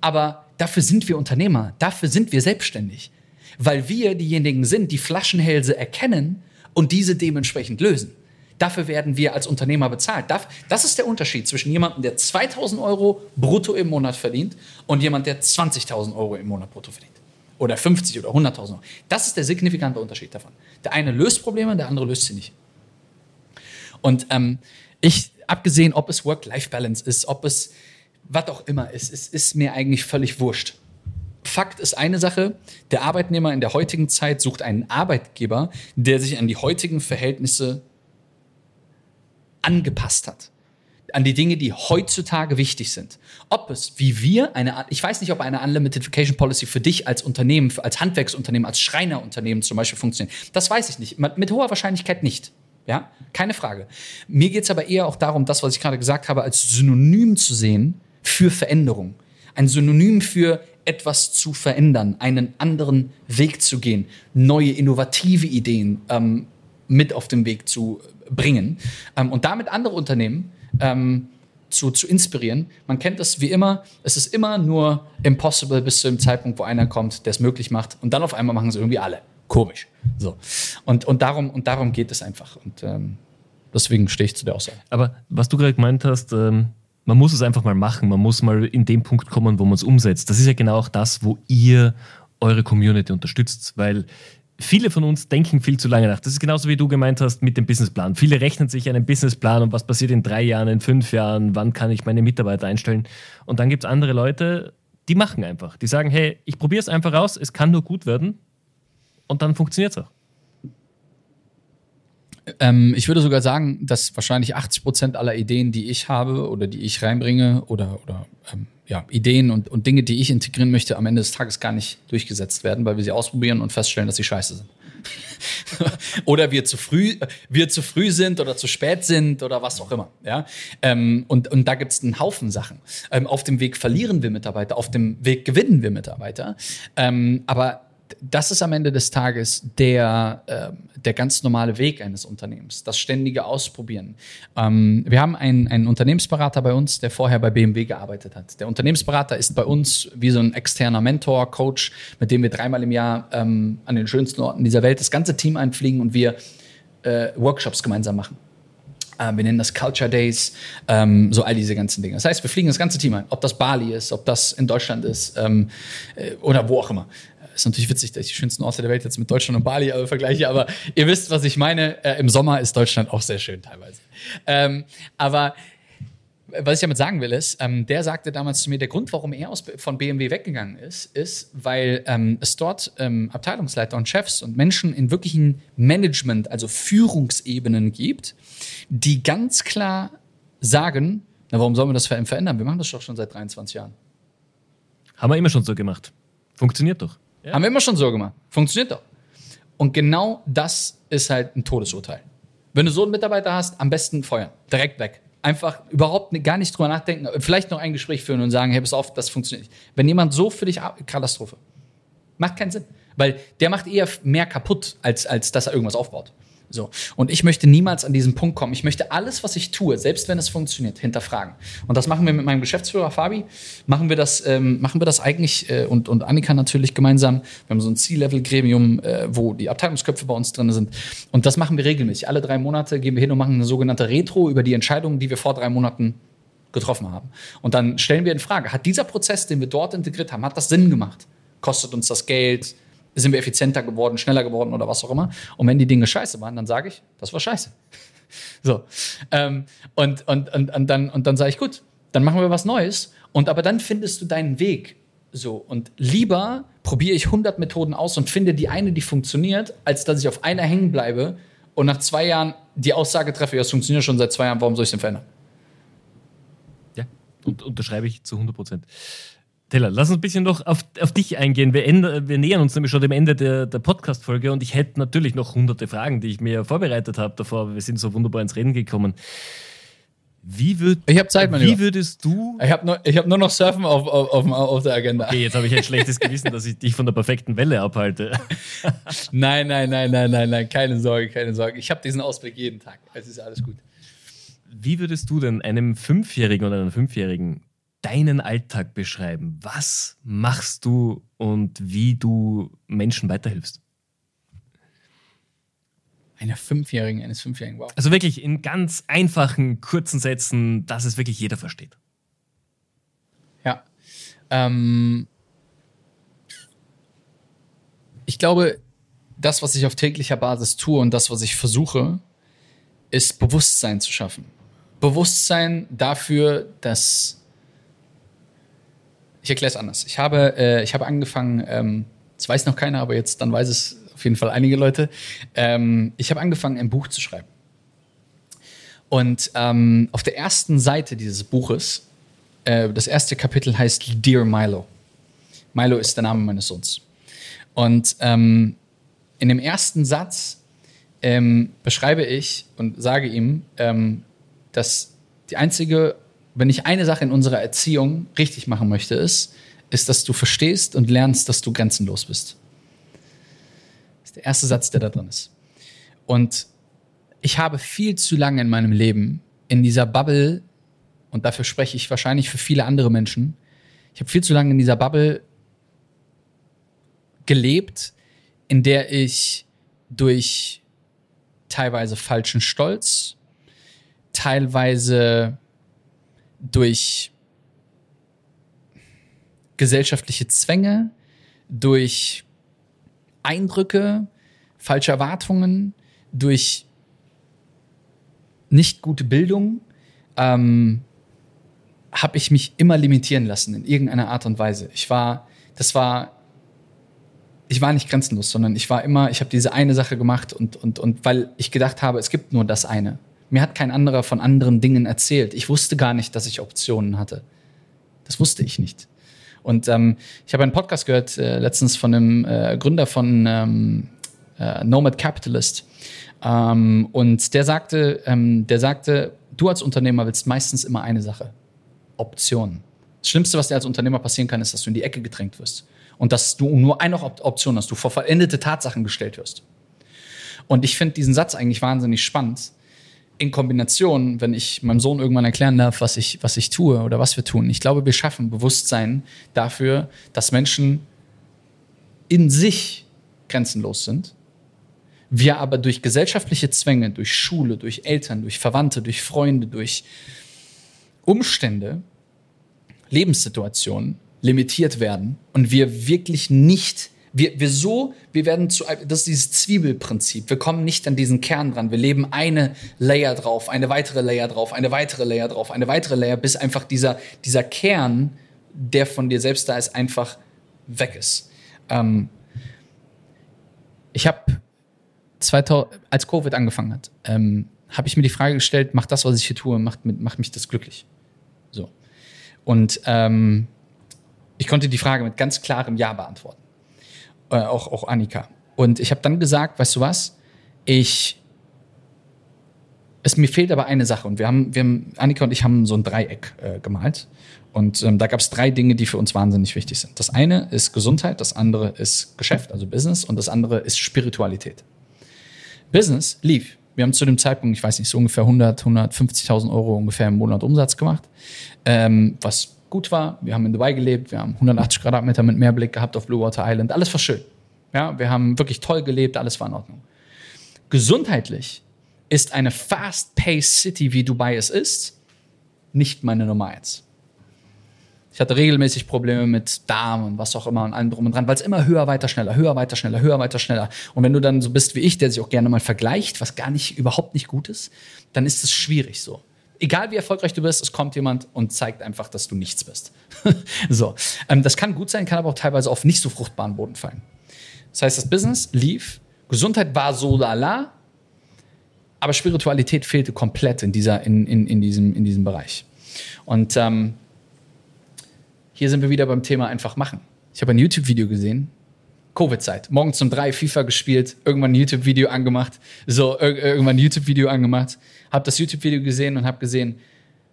Aber dafür sind wir Unternehmer, dafür sind wir selbstständig, weil wir diejenigen sind, die Flaschenhälse erkennen und diese dementsprechend lösen. Dafür werden wir als Unternehmer bezahlt. Das ist der Unterschied zwischen jemandem, der 2000 Euro brutto im Monat verdient und jemand, der 20.000 Euro im Monat brutto verdient. Oder 50 oder 100.000 Euro. Das ist der signifikante Unterschied davon. Der eine löst Probleme, der andere löst sie nicht. Und ähm, ich, abgesehen, ob es Work-Life-Balance ist, ob es was auch immer ist, es ist mir eigentlich völlig wurscht. Fakt ist eine Sache, der Arbeitnehmer in der heutigen Zeit sucht einen Arbeitgeber, der sich an die heutigen Verhältnisse angepasst hat. An die Dinge, die heutzutage wichtig sind. Ob es, wie wir, eine, ich weiß nicht, ob eine Unlimited Vacation Policy für dich als Unternehmen, als Handwerksunternehmen, als Schreinerunternehmen zum Beispiel funktioniert. Das weiß ich nicht. Mit hoher Wahrscheinlichkeit nicht. Ja, keine Frage. Mir geht es aber eher auch darum, das, was ich gerade gesagt habe, als Synonym zu sehen für Veränderung. Ein Synonym für etwas zu verändern, einen anderen Weg zu gehen, neue innovative Ideen ähm, mit auf den Weg zu bringen ähm, und damit andere Unternehmen ähm, zu, zu inspirieren. Man kennt das wie immer, es ist immer nur impossible bis zu dem Zeitpunkt, wo einer kommt, der es möglich macht und dann auf einmal machen sie irgendwie alle. Komisch. So. Und, und, darum, und darum geht es einfach. Und ähm, deswegen stehe ich zu der Aussage. Aber was du gerade gemeint hast, ähm, man muss es einfach mal machen. Man muss mal in den Punkt kommen, wo man es umsetzt. Das ist ja genau auch das, wo ihr eure Community unterstützt, weil viele von uns denken viel zu lange nach. Das ist genauso wie du gemeint hast mit dem Businessplan. Viele rechnen sich einen Businessplan und was passiert in drei Jahren, in fünf Jahren, wann kann ich meine Mitarbeiter einstellen. Und dann gibt es andere Leute, die machen einfach. Die sagen, hey, ich probiere es einfach aus, es kann nur gut werden und dann funktioniert es auch. Ähm, ich würde sogar sagen, dass wahrscheinlich 80 Prozent aller Ideen, die ich habe oder die ich reinbringe oder, oder ähm, ja, Ideen und, und Dinge, die ich integrieren möchte, am Ende des Tages gar nicht durchgesetzt werden, weil wir sie ausprobieren und feststellen, dass sie scheiße sind. oder wir zu früh, wir zu früh sind oder zu spät sind oder was auch immer. Ja? Ähm, und, und da gibt es einen Haufen Sachen. Ähm, auf dem Weg verlieren wir Mitarbeiter, auf dem Weg gewinnen wir Mitarbeiter. Ähm, aber das ist am Ende des Tages der, äh, der ganz normale Weg eines Unternehmens, das ständige Ausprobieren. Ähm, wir haben einen, einen Unternehmensberater bei uns, der vorher bei BMW gearbeitet hat. Der Unternehmensberater ist bei uns wie so ein externer Mentor, Coach, mit dem wir dreimal im Jahr ähm, an den schönsten Orten dieser Welt das ganze Team einfliegen und wir äh, Workshops gemeinsam machen. Äh, wir nennen das Culture Days, ähm, so all diese ganzen Dinge. Das heißt, wir fliegen das ganze Team ein, ob das Bali ist, ob das in Deutschland ist ähm, äh, oder wo auch immer ist natürlich witzig, dass ich die schönsten Orte der Welt jetzt mit Deutschland und Bali äh, vergleiche, aber ihr wisst, was ich meine. Äh, Im Sommer ist Deutschland auch sehr schön teilweise. Ähm, aber was ich damit sagen will, ist, ähm, der sagte damals zu mir, der Grund, warum er aus, von BMW weggegangen ist, ist, weil ähm, es dort ähm, Abteilungsleiter und Chefs und Menschen in wirklichen Management, also Führungsebenen gibt, die ganz klar sagen, na, warum sollen wir das verändern? Wir machen das doch schon seit 23 Jahren. Haben wir immer schon so gemacht. Funktioniert doch. Ja. Haben wir immer schon so gemacht. Funktioniert doch. Und genau das ist halt ein Todesurteil. Wenn du so einen Mitarbeiter hast, am besten feuern. Direkt weg. Einfach überhaupt gar nicht drüber nachdenken. Vielleicht noch ein Gespräch führen und sagen, hey, pass auf, das funktioniert nicht. Wenn jemand so für dich, Katastrophe. Macht keinen Sinn. Weil der macht eher mehr kaputt, als, als dass er irgendwas aufbaut. So. Und ich möchte niemals an diesen Punkt kommen. Ich möchte alles, was ich tue, selbst wenn es funktioniert, hinterfragen. Und das machen wir mit meinem Geschäftsführer Fabi. Machen wir das, ähm, machen wir das eigentlich äh, und, und Annika natürlich gemeinsam. Wir haben so ein C-Level-Gremium, äh, wo die Abteilungsköpfe bei uns drin sind. Und das machen wir regelmäßig. Alle drei Monate gehen wir hin und machen eine sogenannte Retro über die Entscheidungen, die wir vor drei Monaten getroffen haben. Und dann stellen wir in Frage, hat dieser Prozess, den wir dort integriert haben, hat das Sinn gemacht? Kostet uns das Geld? Sind wir effizienter geworden, schneller geworden oder was auch immer. Und wenn die Dinge scheiße waren, dann sage ich, das war scheiße. so. Ähm, und, und, und, und dann, und dann sage ich, gut, dann machen wir was Neues. Und aber dann findest du deinen Weg. So. Und lieber probiere ich 100 Methoden aus und finde die eine, die funktioniert, als dass ich auf einer hängen bleibe und nach zwei Jahren die Aussage treffe, ja, es funktioniert schon seit zwei Jahren, warum soll ich es denn verändern? Ja, und unterschreibe ich zu 100 Prozent. Taylor, lass uns ein bisschen noch auf, auf dich eingehen. Wir, ändern, wir, nähern uns nämlich schon dem Ende der, der Podcast-Folge und ich hätte natürlich noch hunderte Fragen, die ich mir vorbereitet habe davor. Wir sind so wunderbar ins Reden gekommen. Wie, würd, ich Zeit, wie würdest du. Ich habe nur, hab nur noch Surfen auf, auf, auf, auf der Agenda. Okay, jetzt habe ich ein schlechtes Gewissen, dass ich dich von der perfekten Welle abhalte. nein, nein, nein, nein, nein, nein, keine Sorge, keine Sorge. Ich habe diesen Ausblick jeden Tag. Es ist alles gut. Wie würdest du denn einem Fünfjährigen oder einer Fünfjährigen deinen Alltag beschreiben. Was machst du und wie du Menschen weiterhilfst? Einer Fünfjährigen, eines Fünfjährigen, wow. Also wirklich in ganz einfachen, kurzen Sätzen, dass es wirklich jeder versteht. Ja. Ähm, ich glaube, das, was ich auf täglicher Basis tue und das, was ich versuche, ist Bewusstsein zu schaffen. Bewusstsein dafür, dass ich erkläre es anders. Ich habe, äh, ich habe angefangen, ähm, das weiß noch keiner, aber jetzt dann weiß es auf jeden Fall einige Leute. Ähm, ich habe angefangen, ein Buch zu schreiben. Und ähm, auf der ersten Seite dieses Buches, äh, das erste Kapitel heißt Dear Milo. Milo ist der Name meines Sohns. Und ähm, in dem ersten Satz ähm, beschreibe ich und sage ihm, ähm, dass die einzige, wenn ich eine Sache in unserer Erziehung richtig machen möchte, ist, ist, dass du verstehst und lernst, dass du grenzenlos bist. Das ist der erste Satz, der da drin ist. Und ich habe viel zu lange in meinem Leben in dieser Bubble, und dafür spreche ich wahrscheinlich für viele andere Menschen, ich habe viel zu lange in dieser Bubble gelebt, in der ich durch teilweise falschen Stolz, teilweise durch gesellschaftliche Zwänge, durch Eindrücke, falsche Erwartungen, durch nicht gute Bildung, ähm, habe ich mich immer limitieren lassen in irgendeiner Art und Weise. Ich war, das war, ich war nicht grenzenlos, sondern ich war immer, ich habe diese eine Sache gemacht und, und, und weil ich gedacht habe, es gibt nur das eine. Mir hat kein anderer von anderen Dingen erzählt. Ich wusste gar nicht, dass ich Optionen hatte. Das wusste ich nicht. Und ähm, ich habe einen Podcast gehört äh, letztens von einem äh, Gründer von ähm, äh, Nomad Capitalist. Ähm, und der sagte, ähm, der sagte, du als Unternehmer willst meistens immer eine Sache. Optionen. Das Schlimmste, was dir als Unternehmer passieren kann, ist, dass du in die Ecke gedrängt wirst. Und dass du nur eine Option hast, du vor vollendete Tatsachen gestellt wirst. Und ich finde diesen Satz eigentlich wahnsinnig spannend, in Kombination, wenn ich meinem Sohn irgendwann erklären darf, was ich, was ich tue oder was wir tun. Ich glaube, wir schaffen Bewusstsein dafür, dass Menschen in sich grenzenlos sind. Wir aber durch gesellschaftliche Zwänge, durch Schule, durch Eltern, durch Verwandte, durch Freunde, durch Umstände, Lebenssituationen limitiert werden und wir wirklich nicht wir, wir so, wir werden zu, das ist dieses Zwiebelprinzip. Wir kommen nicht an diesen Kern dran. Wir leben eine Layer drauf, eine weitere Layer drauf, eine weitere Layer drauf, eine weitere Layer, bis einfach dieser, dieser Kern, der von dir selbst da ist, einfach weg ist. Ähm, ich habe als Covid angefangen hat, ähm, habe ich mir die Frage gestellt, macht das, was ich hier tue, macht, macht mich das glücklich? So. Und ähm, ich konnte die Frage mit ganz klarem Ja beantworten äh, auch, auch Annika. Und ich habe dann gesagt, weißt du was, ich, es mir fehlt aber eine Sache und wir haben, wir haben Annika und ich haben so ein Dreieck äh, gemalt und ähm, da gab es drei Dinge, die für uns wahnsinnig wichtig sind. Das eine ist Gesundheit, das andere ist Geschäft, also Business und das andere ist Spiritualität. Business lief. Wir haben zu dem Zeitpunkt, ich weiß nicht, so ungefähr 100, 150.000 Euro ungefähr im Monat Umsatz gemacht, ähm, was gut war. Wir haben in Dubai gelebt, wir haben 180 Quadratmeter mit Meerblick gehabt auf Blue Water Island. Alles war schön. Ja, wir haben wirklich toll gelebt, alles war in Ordnung. Gesundheitlich ist eine fast-paced City, wie Dubai es ist, nicht meine Nummer eins. Ich hatte regelmäßig Probleme mit Darm und was auch immer und allem drum und dran, weil es immer höher, weiter, schneller, höher, weiter, schneller, höher, weiter, schneller. Und wenn du dann so bist wie ich, der sich auch gerne mal vergleicht, was gar nicht, überhaupt nicht gut ist, dann ist es schwierig so egal wie erfolgreich du bist, es kommt jemand und zeigt einfach, dass du nichts bist. so, ähm, das kann gut sein, kann aber auch teilweise auf nicht so fruchtbaren Boden fallen. Das heißt, das Business lief, Gesundheit war so lala, aber Spiritualität fehlte komplett in, dieser, in, in, in, diesem, in diesem Bereich. Und ähm, hier sind wir wieder beim Thema einfach machen. Ich habe ein YouTube-Video gesehen, Covid-Zeit. Morgens um drei FIFA gespielt, irgendwann ein YouTube-Video angemacht, so irgendwann ein YouTube-Video angemacht, habe das YouTube-Video gesehen und habe gesehen,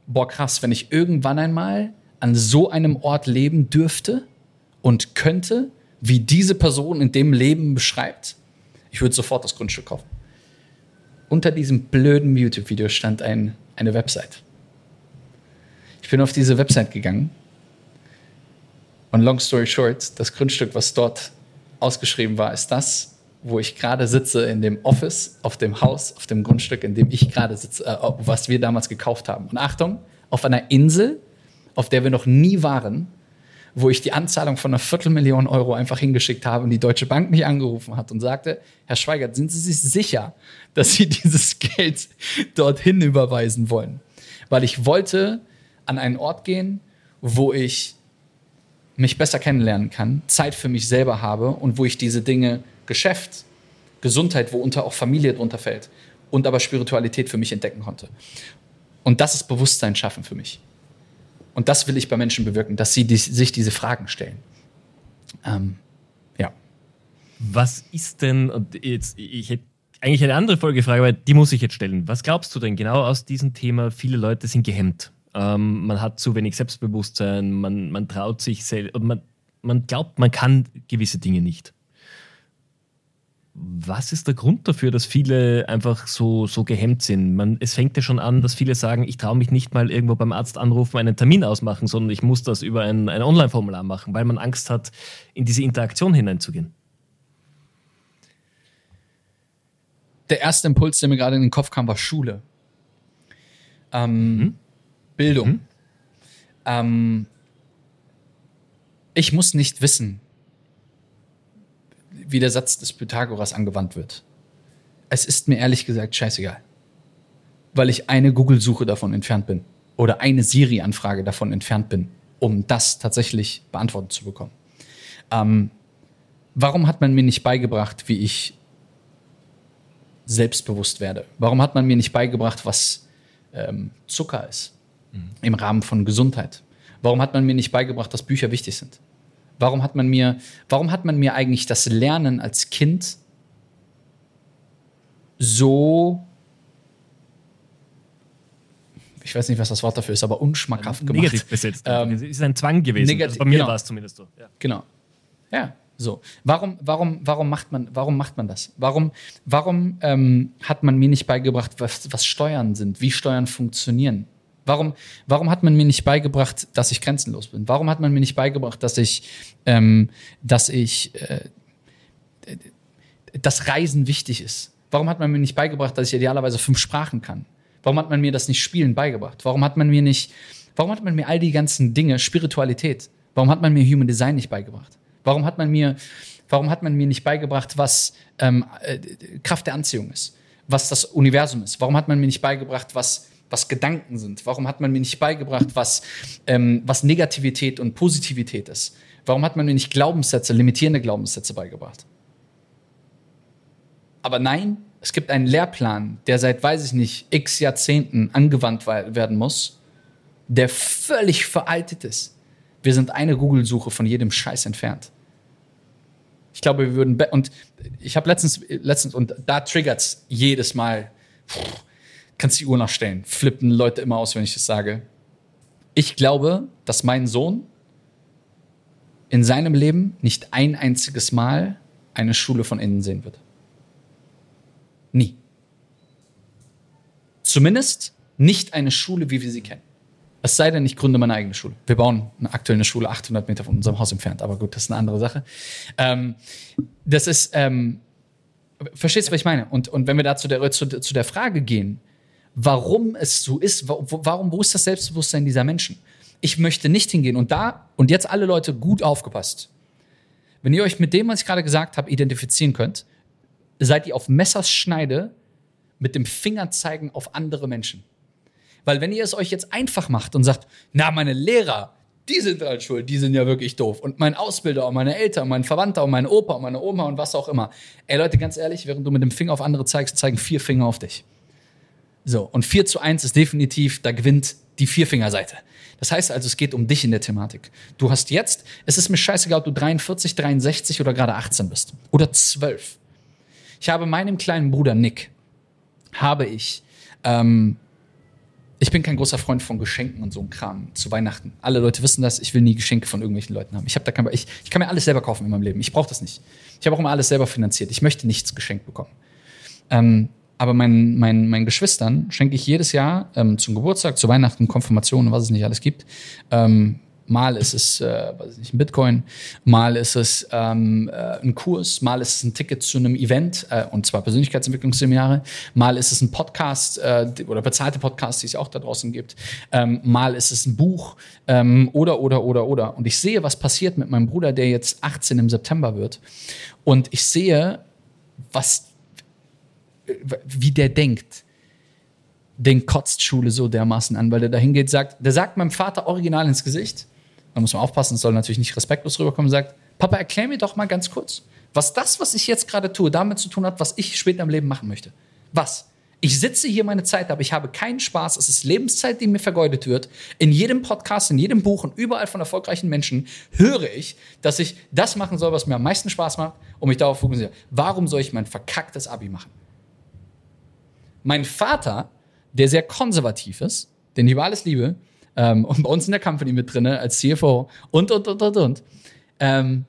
boah krass, wenn ich irgendwann einmal an so einem Ort leben dürfte und könnte, wie diese Person in dem Leben beschreibt, ich würde sofort das Grundstück kaufen. Unter diesem blöden YouTube-Video stand ein, eine Website. Ich bin auf diese Website gegangen und long story short, das Grundstück, was dort ausgeschrieben war, ist das, wo ich gerade sitze in dem Office, auf dem Haus, auf dem Grundstück, in dem ich gerade sitze, äh, was wir damals gekauft haben. Und Achtung, auf einer Insel, auf der wir noch nie waren, wo ich die Anzahlung von einer Viertelmillion Euro einfach hingeschickt habe und die Deutsche Bank mich angerufen hat und sagte, Herr Schweigert, sind Sie sich sicher, dass Sie dieses Geld dorthin überweisen wollen? Weil ich wollte an einen Ort gehen, wo ich mich besser kennenlernen kann, Zeit für mich selber habe und wo ich diese Dinge Geschäft, Gesundheit, worunter auch Familie drunter fällt und aber Spiritualität für mich entdecken konnte. Und das ist Bewusstsein schaffen für mich. Und das will ich bei Menschen bewirken, dass sie die, sich diese Fragen stellen. Ähm, ja. Was ist denn, und jetzt, ich hätte eigentlich eine andere Folgefrage, aber die muss ich jetzt stellen. Was glaubst du denn genau aus diesem Thema? Viele Leute sind gehemmt. Ähm, man hat zu wenig Selbstbewusstsein, man, man traut sich selbst und man, man glaubt, man kann gewisse Dinge nicht. Was ist der Grund dafür, dass viele einfach so, so gehemmt sind? Man, es fängt ja schon an, dass viele sagen, ich traue mich nicht mal irgendwo beim Arzt anrufen, einen Termin ausmachen, sondern ich muss das über ein, ein Online-Formular machen, weil man Angst hat, in diese Interaktion hineinzugehen. Der erste Impuls, der mir gerade in den Kopf kam, war Schule. Ähm, mhm. Bildung. Mhm. Ähm, ich muss nicht wissen, wie der Satz des Pythagoras angewandt wird. Es ist mir ehrlich gesagt scheißegal. Weil ich eine Google-Suche davon entfernt bin. Oder eine Siri-Anfrage davon entfernt bin, um das tatsächlich beantwortet zu bekommen. Ähm, warum hat man mir nicht beigebracht, wie ich selbstbewusst werde? Warum hat man mir nicht beigebracht, was ähm, Zucker ist mhm. im Rahmen von Gesundheit? Warum hat man mir nicht beigebracht, dass Bücher wichtig sind? Warum hat man mir, warum hat man mir eigentlich das Lernen als Kind so, ich weiß nicht, was das Wort dafür ist, aber unschmackhaft gemacht? Negativ besetzt. Ähm, es ist ein Zwang gewesen. Negativ, also bei mir genau. war es zumindest so. Ja. Genau. Ja, so. Warum, warum, warum macht man, warum macht man das? Warum, warum ähm, hat man mir nicht beigebracht, was, was Steuern sind, wie Steuern funktionieren? Warum, warum hat man mir nicht beigebracht, dass ich grenzenlos bin? Warum hat man mir nicht beigebracht, dass ich, ähm, dass ich, äh, dass Reisen wichtig ist? Warum hat man mir nicht beigebracht, dass ich idealerweise fünf Sprachen kann? Warum hat man mir das nicht Spielen beigebracht? Warum hat man mir nicht, warum hat man mir all die ganzen Dinge, Spiritualität, warum hat man mir Human Design nicht beigebracht? Warum hat man mir, warum hat man mir nicht beigebracht, was ähm, äh, Kraft der Anziehung ist? Was das Universum ist? Warum hat man mir nicht beigebracht, was was Gedanken sind? Warum hat man mir nicht beigebracht, was, ähm, was Negativität und Positivität ist? Warum hat man mir nicht Glaubenssätze, limitierende Glaubenssätze beigebracht? Aber nein, es gibt einen Lehrplan, der seit, weiß ich nicht, x Jahrzehnten angewandt werden muss, der völlig veraltet ist. Wir sind eine Google-Suche von jedem Scheiß entfernt. Ich glaube, wir würden, und ich habe letztens, letztens, und da triggert es jedes Mal, pff, kannst die Uhr nachstellen. Flippen Leute immer aus, wenn ich das sage. Ich glaube, dass mein Sohn in seinem Leben nicht ein einziges Mal eine Schule von innen sehen wird. Nie. Zumindest nicht eine Schule, wie wir sie kennen. Es sei denn, ich gründe meine eigene Schule. Wir bauen eine aktuelle Schule 800 Meter von unserem Haus entfernt, aber gut, das ist eine andere Sache. Ähm, das ist, ähm, verstehst du, was ich meine? Und, und wenn wir da zu der, zu, zu der Frage gehen, warum es so ist, warum, wo ist das Selbstbewusstsein dieser Menschen? Ich möchte nicht hingehen und da, und jetzt alle Leute gut aufgepasst. Wenn ihr euch mit dem, was ich gerade gesagt habe, identifizieren könnt, seid ihr auf Messerschneide mit dem Finger zeigen auf andere Menschen. Weil wenn ihr es euch jetzt einfach macht und sagt, na, meine Lehrer, die sind halt schuld, die sind ja wirklich doof. Und mein Ausbilder und meine Eltern und mein Verwandter und mein Opa und meine Oma und was auch immer. Ey Leute, ganz ehrlich, während du mit dem Finger auf andere zeigst, zeigen vier Finger auf dich. So, und 4 zu 1 ist definitiv, da gewinnt die Vierfingerseite. Das heißt also, es geht um dich in der Thematik. Du hast jetzt, es ist mir scheißegal, ob du 43, 63 oder gerade 18 bist. Oder 12. Ich habe meinem kleinen Bruder Nick, habe ich, ähm, ich bin kein großer Freund von Geschenken und so einem Kram zu Weihnachten. Alle Leute wissen das, ich will nie Geschenke von irgendwelchen Leuten haben. Ich, hab da kein, ich, ich kann mir alles selber kaufen in meinem Leben. Ich brauche das nicht. Ich habe auch immer alles selber finanziert. Ich möchte nichts geschenkt bekommen. Ähm, aber meinen, meinen, meinen Geschwistern schenke ich jedes Jahr ähm, zum Geburtstag, zu Weihnachten, Konfirmationen, was es nicht alles gibt, ähm, Mal ist es äh, weiß nicht, ein Bitcoin, mal ist es ähm, äh, ein Kurs, mal ist es ein Ticket zu einem Event, äh, und zwar Persönlichkeitsentwicklungsseminare, mal ist es ein Podcast äh, oder bezahlte Podcasts, die es auch da draußen gibt, ähm, mal ist es ein Buch ähm, oder, oder, oder, oder. Und ich sehe, was passiert mit meinem Bruder, der jetzt 18 im September wird. Und ich sehe, was, wie der denkt den kotzt Schule so dermaßen an, weil der da hingeht, sagt, der sagt meinem Vater original ins Gesicht, da muss man aufpassen, es soll natürlich nicht respektlos rüberkommen, sagt, Papa, erklär mir doch mal ganz kurz, was das, was ich jetzt gerade tue, damit zu tun hat, was ich später im Leben machen möchte. Was? Ich sitze hier meine Zeit aber ich habe keinen Spaß. Es ist Lebenszeit, die mir vergeudet wird. In jedem Podcast, in jedem Buch und überall von erfolgreichen Menschen höre ich, dass ich das machen soll, was mir am meisten Spaß macht und mich darauf fokussiere. Warum soll ich mein verkacktes Abi machen? Mein Vater, der sehr konservativ ist, den ich über alles liebe, ähm, und bei uns in der Company mit drin als CFO und, und, und, und, und. Ähm,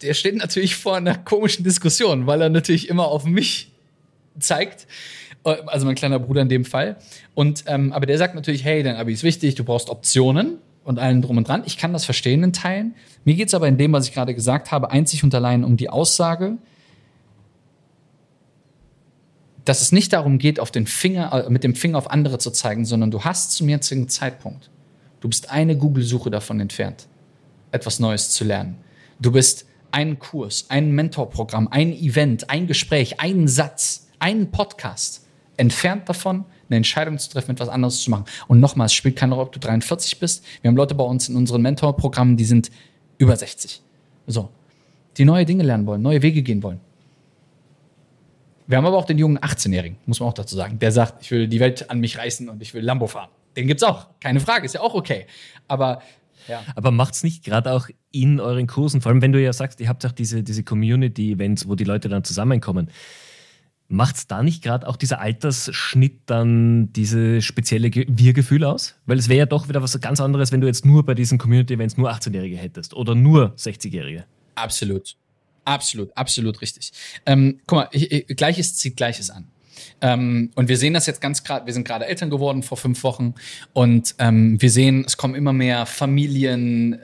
der steht natürlich vor einer komischen Diskussion, weil er natürlich immer auf mich zeigt. Äh, also mein kleiner Bruder in dem Fall. Und, ähm, aber der sagt natürlich, hey, dein Abi ist wichtig, du brauchst Optionen und allen drum und dran. Ich kann das verstehen in Teilen. Mir geht es aber in dem, was ich gerade gesagt habe, einzig und allein um die Aussage, dass es nicht darum geht, auf den Finger, äh, mit dem Finger auf andere zu zeigen, sondern du hast zum jetzigen Zeitpunkt, du bist eine Google-Suche davon entfernt, etwas Neues zu lernen. Du bist einen Kurs, ein Mentorprogramm, ein Event, ein Gespräch, einen Satz, einen Podcast entfernt davon, eine Entscheidung zu treffen, etwas anderes zu machen. Und nochmal, es spielt keine Rolle, ob du 43 bist. Wir haben Leute bei uns in unseren Mentorprogrammen, die sind über 60. So. Die neue Dinge lernen wollen, neue Wege gehen wollen. Wir haben aber auch den jungen 18-Jährigen, muss man auch dazu sagen. Der sagt, ich will die Welt an mich reißen und ich will Lambo fahren. Den gibt's auch. Keine Frage, ist ja auch okay. Aber ja. Aber macht's nicht gerade auch in euren Kursen, vor allem wenn du ja sagst, ihr habt auch diese, diese Community-Events, wo die Leute dann zusammenkommen. Macht's da nicht gerade auch dieser Altersschnitt dann diese spezielle Wir-Gefühl aus? Weil es wäre ja doch wieder was ganz anderes, wenn du jetzt nur bei diesen Community-Events nur 18-Jährige hättest oder nur 60-Jährige. Absolut. Absolut, absolut richtig. Ähm, guck mal, ich, ich, Gleiches zieht Gleiches an. Ähm, und wir sehen das jetzt ganz gerade, wir sind gerade Eltern geworden vor fünf Wochen und ähm, wir sehen, es kommen immer mehr Familien, äh,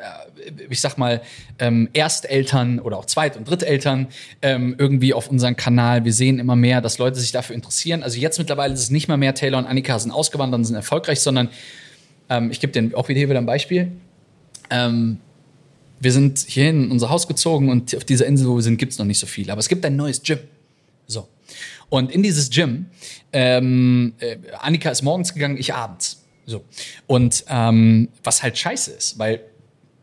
ich sag mal, ähm, Ersteltern oder auch Zweit- und Dritteltern ähm, irgendwie auf unseren Kanal. Wir sehen immer mehr, dass Leute sich dafür interessieren. Also jetzt mittlerweile ist es nicht mal mehr, Taylor und Annika sind ausgewandert und sind erfolgreich, sondern ähm, ich gebe dir auch wieder ein Beispiel. Wir sind hierhin in unser Haus gezogen und auf dieser Insel, wo wir sind, gibt es noch nicht so viel. Aber es gibt ein neues Gym. So. Und in dieses Gym, ähm, äh, Annika ist morgens gegangen, ich abends. So. Und ähm, was halt scheiße ist, weil,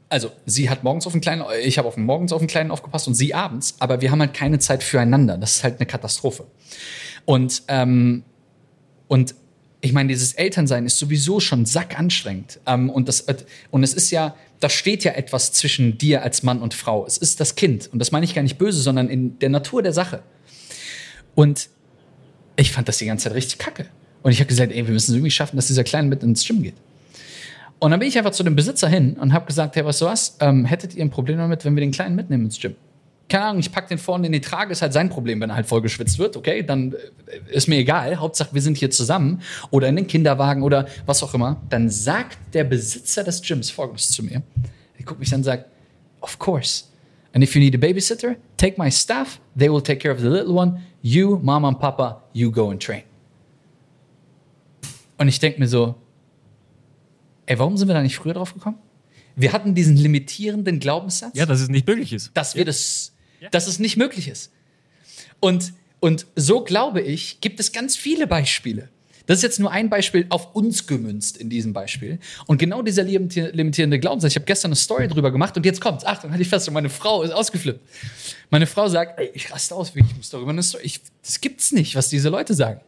also sie hat morgens auf den Kleinen, ich habe auf den morgens auf den Kleinen aufgepasst und sie abends, aber wir haben halt keine Zeit füreinander. Das ist halt eine Katastrophe. Und, ähm, und ich meine, dieses Elternsein ist sowieso schon sackanstrengend. Ähm, und, das, und es ist ja, da steht ja etwas zwischen dir als Mann und Frau. Es ist das Kind. Und das meine ich gar nicht böse, sondern in der Natur der Sache. Und ich fand das die ganze Zeit richtig kacke. Und ich habe gesagt, ey, wir müssen es irgendwie schaffen, dass dieser Kleine mit ins Gym geht. Und dann bin ich einfach zu dem Besitzer hin und habe gesagt, hey, was du was, ähm, hättet ihr ein Problem damit, wenn wir den Kleinen mitnehmen ins Gym? Keine Ahnung, ich pack den vorne in die Trage, ist halt sein Problem, wenn er halt voll geschwitzt wird, okay, dann äh, ist mir egal, Hauptsache wir sind hier zusammen oder in den Kinderwagen oder was auch immer. Dann sagt der Besitzer des Gyms folgendes zu mir. Er guckt mich dann und sagt, of course. And if you need a babysitter, take my staff, they will take care of the little one. You, Mama and Papa, you go and train. Und ich denke mir so, ey, warum sind wir da nicht früher drauf gekommen? Wir hatten diesen limitierenden Glaubenssatz. Ja, dass es nicht möglich ist. Dass wir das dass es nicht möglich ist. Und, und so glaube ich, gibt es ganz viele Beispiele. Das ist jetzt nur ein Beispiel auf uns gemünzt in diesem Beispiel. Und genau dieser limitierende Glaubenssatz, ich habe gestern eine Story drüber gemacht und jetzt kommt's. Achtung, halt ich fest, meine Frau ist ausgeflippt. Meine Frau sagt, ey, ich raste aus, ich muss darüber eine Story. Ich, das gibt's nicht, was diese Leute sagen.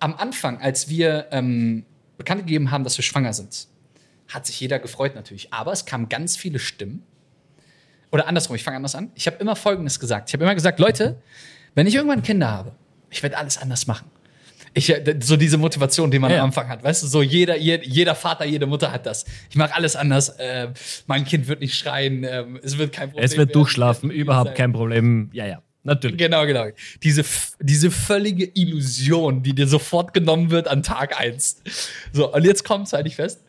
Am Anfang, als wir ähm, bekannt gegeben haben, dass wir schwanger sind, hat sich jeder gefreut natürlich. Aber es kamen ganz viele Stimmen, oder andersrum, ich fange anders an. Ich habe immer Folgendes gesagt. Ich habe immer gesagt, Leute, wenn ich irgendwann Kinder habe, ich werde alles anders machen. Ich, äh, so diese Motivation, die man ja. am Anfang hat. Weißt du, so jeder, jeder Vater, jede Mutter hat das. Ich mache alles anders. Äh, mein Kind wird nicht schreien. Äh, es wird kein Problem. Es wird durchschlafen, überhaupt sein. kein Problem. Ja, ja. Natürlich. Genau, genau. Diese, diese völlige Illusion, die dir sofort genommen wird an Tag eins. So, und jetzt kommt's, halte ich fest.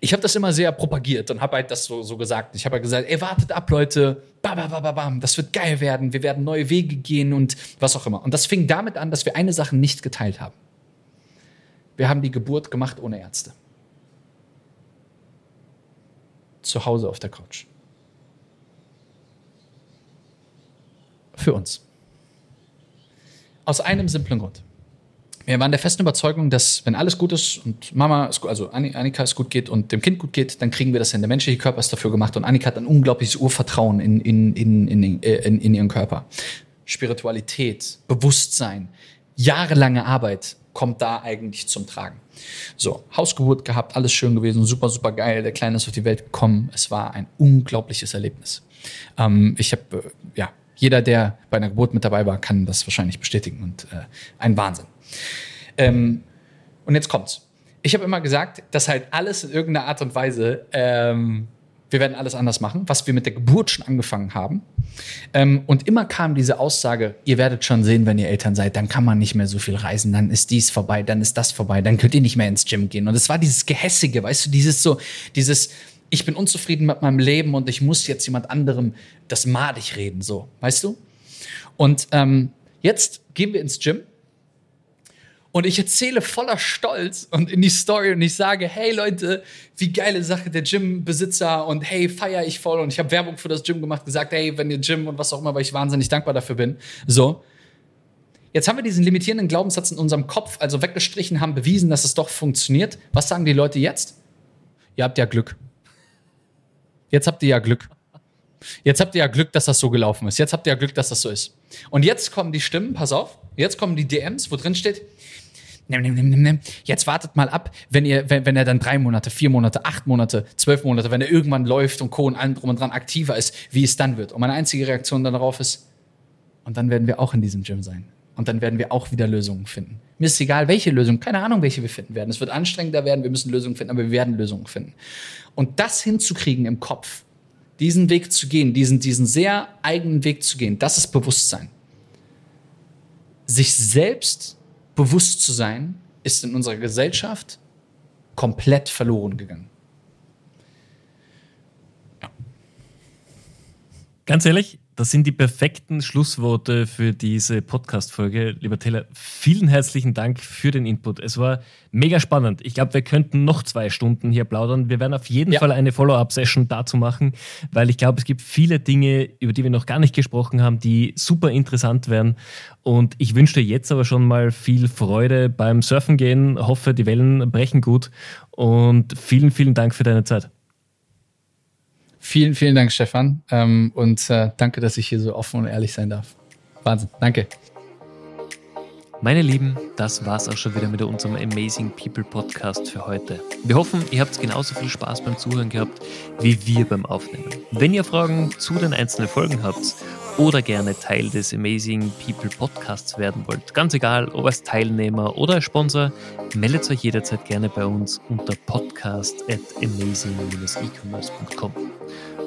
Ich habe das immer sehr propagiert und habe halt das so, so gesagt. Ich habe halt gesagt, ey, wartet ab, Leute, bam, bam, bam, bam, das wird geil werden, wir werden neue Wege gehen und was auch immer. Und das fing damit an, dass wir eine Sache nicht geteilt haben. Wir haben die Geburt gemacht ohne Ärzte. Zu Hause auf der Couch. Für uns. Aus einem simplen Grund. Wir waren der festen Überzeugung, dass wenn alles gut ist und Mama, also Annika es gut geht und dem Kind gut geht, dann kriegen wir das hin. Der menschliche Körper ist dafür gemacht und Annika hat ein unglaubliches Urvertrauen in, in, in, in, in, in ihren Körper. Spiritualität, Bewusstsein, jahrelange Arbeit kommt da eigentlich zum Tragen. So, Hausgeburt gehabt, alles schön gewesen, super, super geil. Der Kleine ist auf die Welt gekommen. Es war ein unglaubliches Erlebnis. Ähm, ich habe, äh, ja, jeder, der bei einer Geburt mit dabei war, kann das wahrscheinlich bestätigen und äh, ein Wahnsinn. Ähm, und jetzt kommt's. Ich habe immer gesagt, dass halt alles in irgendeiner Art und Weise, ähm, wir werden alles anders machen, was wir mit der Geburt schon angefangen haben. Ähm, und immer kam diese Aussage, ihr werdet schon sehen, wenn ihr Eltern seid, dann kann man nicht mehr so viel reisen, dann ist dies vorbei, dann ist das vorbei, dann könnt ihr nicht mehr ins Gym gehen. Und es war dieses Gehässige, weißt du, dieses so, dieses, ich bin unzufrieden mit meinem Leben und ich muss jetzt jemand anderem das madig reden, so, weißt du? Und ähm, jetzt gehen wir ins Gym und ich erzähle voller Stolz und in die Story und ich sage, hey Leute, wie geile Sache der Gym-Besitzer und hey, feier ich voll und ich habe Werbung für das Gym gemacht, gesagt, hey, wenn ihr Gym und was auch immer, weil ich wahnsinnig dankbar dafür bin. So. Jetzt haben wir diesen limitierenden Glaubenssatz in unserem Kopf also weggestrichen, haben bewiesen, dass es doch funktioniert. Was sagen die Leute jetzt? Ihr habt ja Glück. Jetzt habt ihr ja Glück. Jetzt habt ihr ja Glück, dass das so gelaufen ist. Jetzt habt ihr ja Glück, dass das so ist. Und jetzt kommen die Stimmen, pass auf, jetzt kommen die DMs, wo drin steht, Jetzt wartet mal ab, wenn ihr, wenn, wenn er dann drei Monate, vier Monate, acht Monate, zwölf Monate, wenn er irgendwann läuft und Co. und allem drum und dran aktiver ist, wie es dann wird. Und meine einzige Reaktion darauf ist, und dann werden wir auch in diesem Gym sein. Und dann werden wir auch wieder Lösungen finden. Mir ist egal, welche Lösung, keine Ahnung, welche wir finden werden. Es wird anstrengender werden, wir müssen Lösungen finden, aber wir werden Lösungen finden. Und das hinzukriegen im Kopf, diesen Weg zu gehen, diesen, diesen sehr eigenen Weg zu gehen, das ist Bewusstsein. Sich selbst bewusst zu sein, ist in unserer Gesellschaft komplett verloren gegangen. Ja. Ganz ehrlich, das sind die perfekten Schlussworte für diese Podcast-Folge. Lieber Taylor, vielen herzlichen Dank für den Input. Es war mega spannend. Ich glaube, wir könnten noch zwei Stunden hier plaudern. Wir werden auf jeden ja. Fall eine Follow-up-Session dazu machen, weil ich glaube, es gibt viele Dinge, über die wir noch gar nicht gesprochen haben, die super interessant wären. Und ich wünsche dir jetzt aber schon mal viel Freude beim Surfen gehen. Hoffe, die Wellen brechen gut. Und vielen, vielen Dank für deine Zeit. Vielen, vielen Dank, Stefan. Ähm, und äh, danke, dass ich hier so offen und ehrlich sein darf. Wahnsinn. Danke. Meine Lieben, das war's auch schon wieder mit unserem Amazing People Podcast für heute. Wir hoffen, ihr habt genauso viel Spaß beim Zuhören gehabt wie wir beim Aufnehmen. Wenn ihr Fragen zu den einzelnen Folgen habt oder gerne Teil des Amazing People Podcasts werden wollt, ganz egal, ob als Teilnehmer oder als Sponsor, meldet euch jederzeit gerne bei uns unter podcast at amazing-ecommerce.com.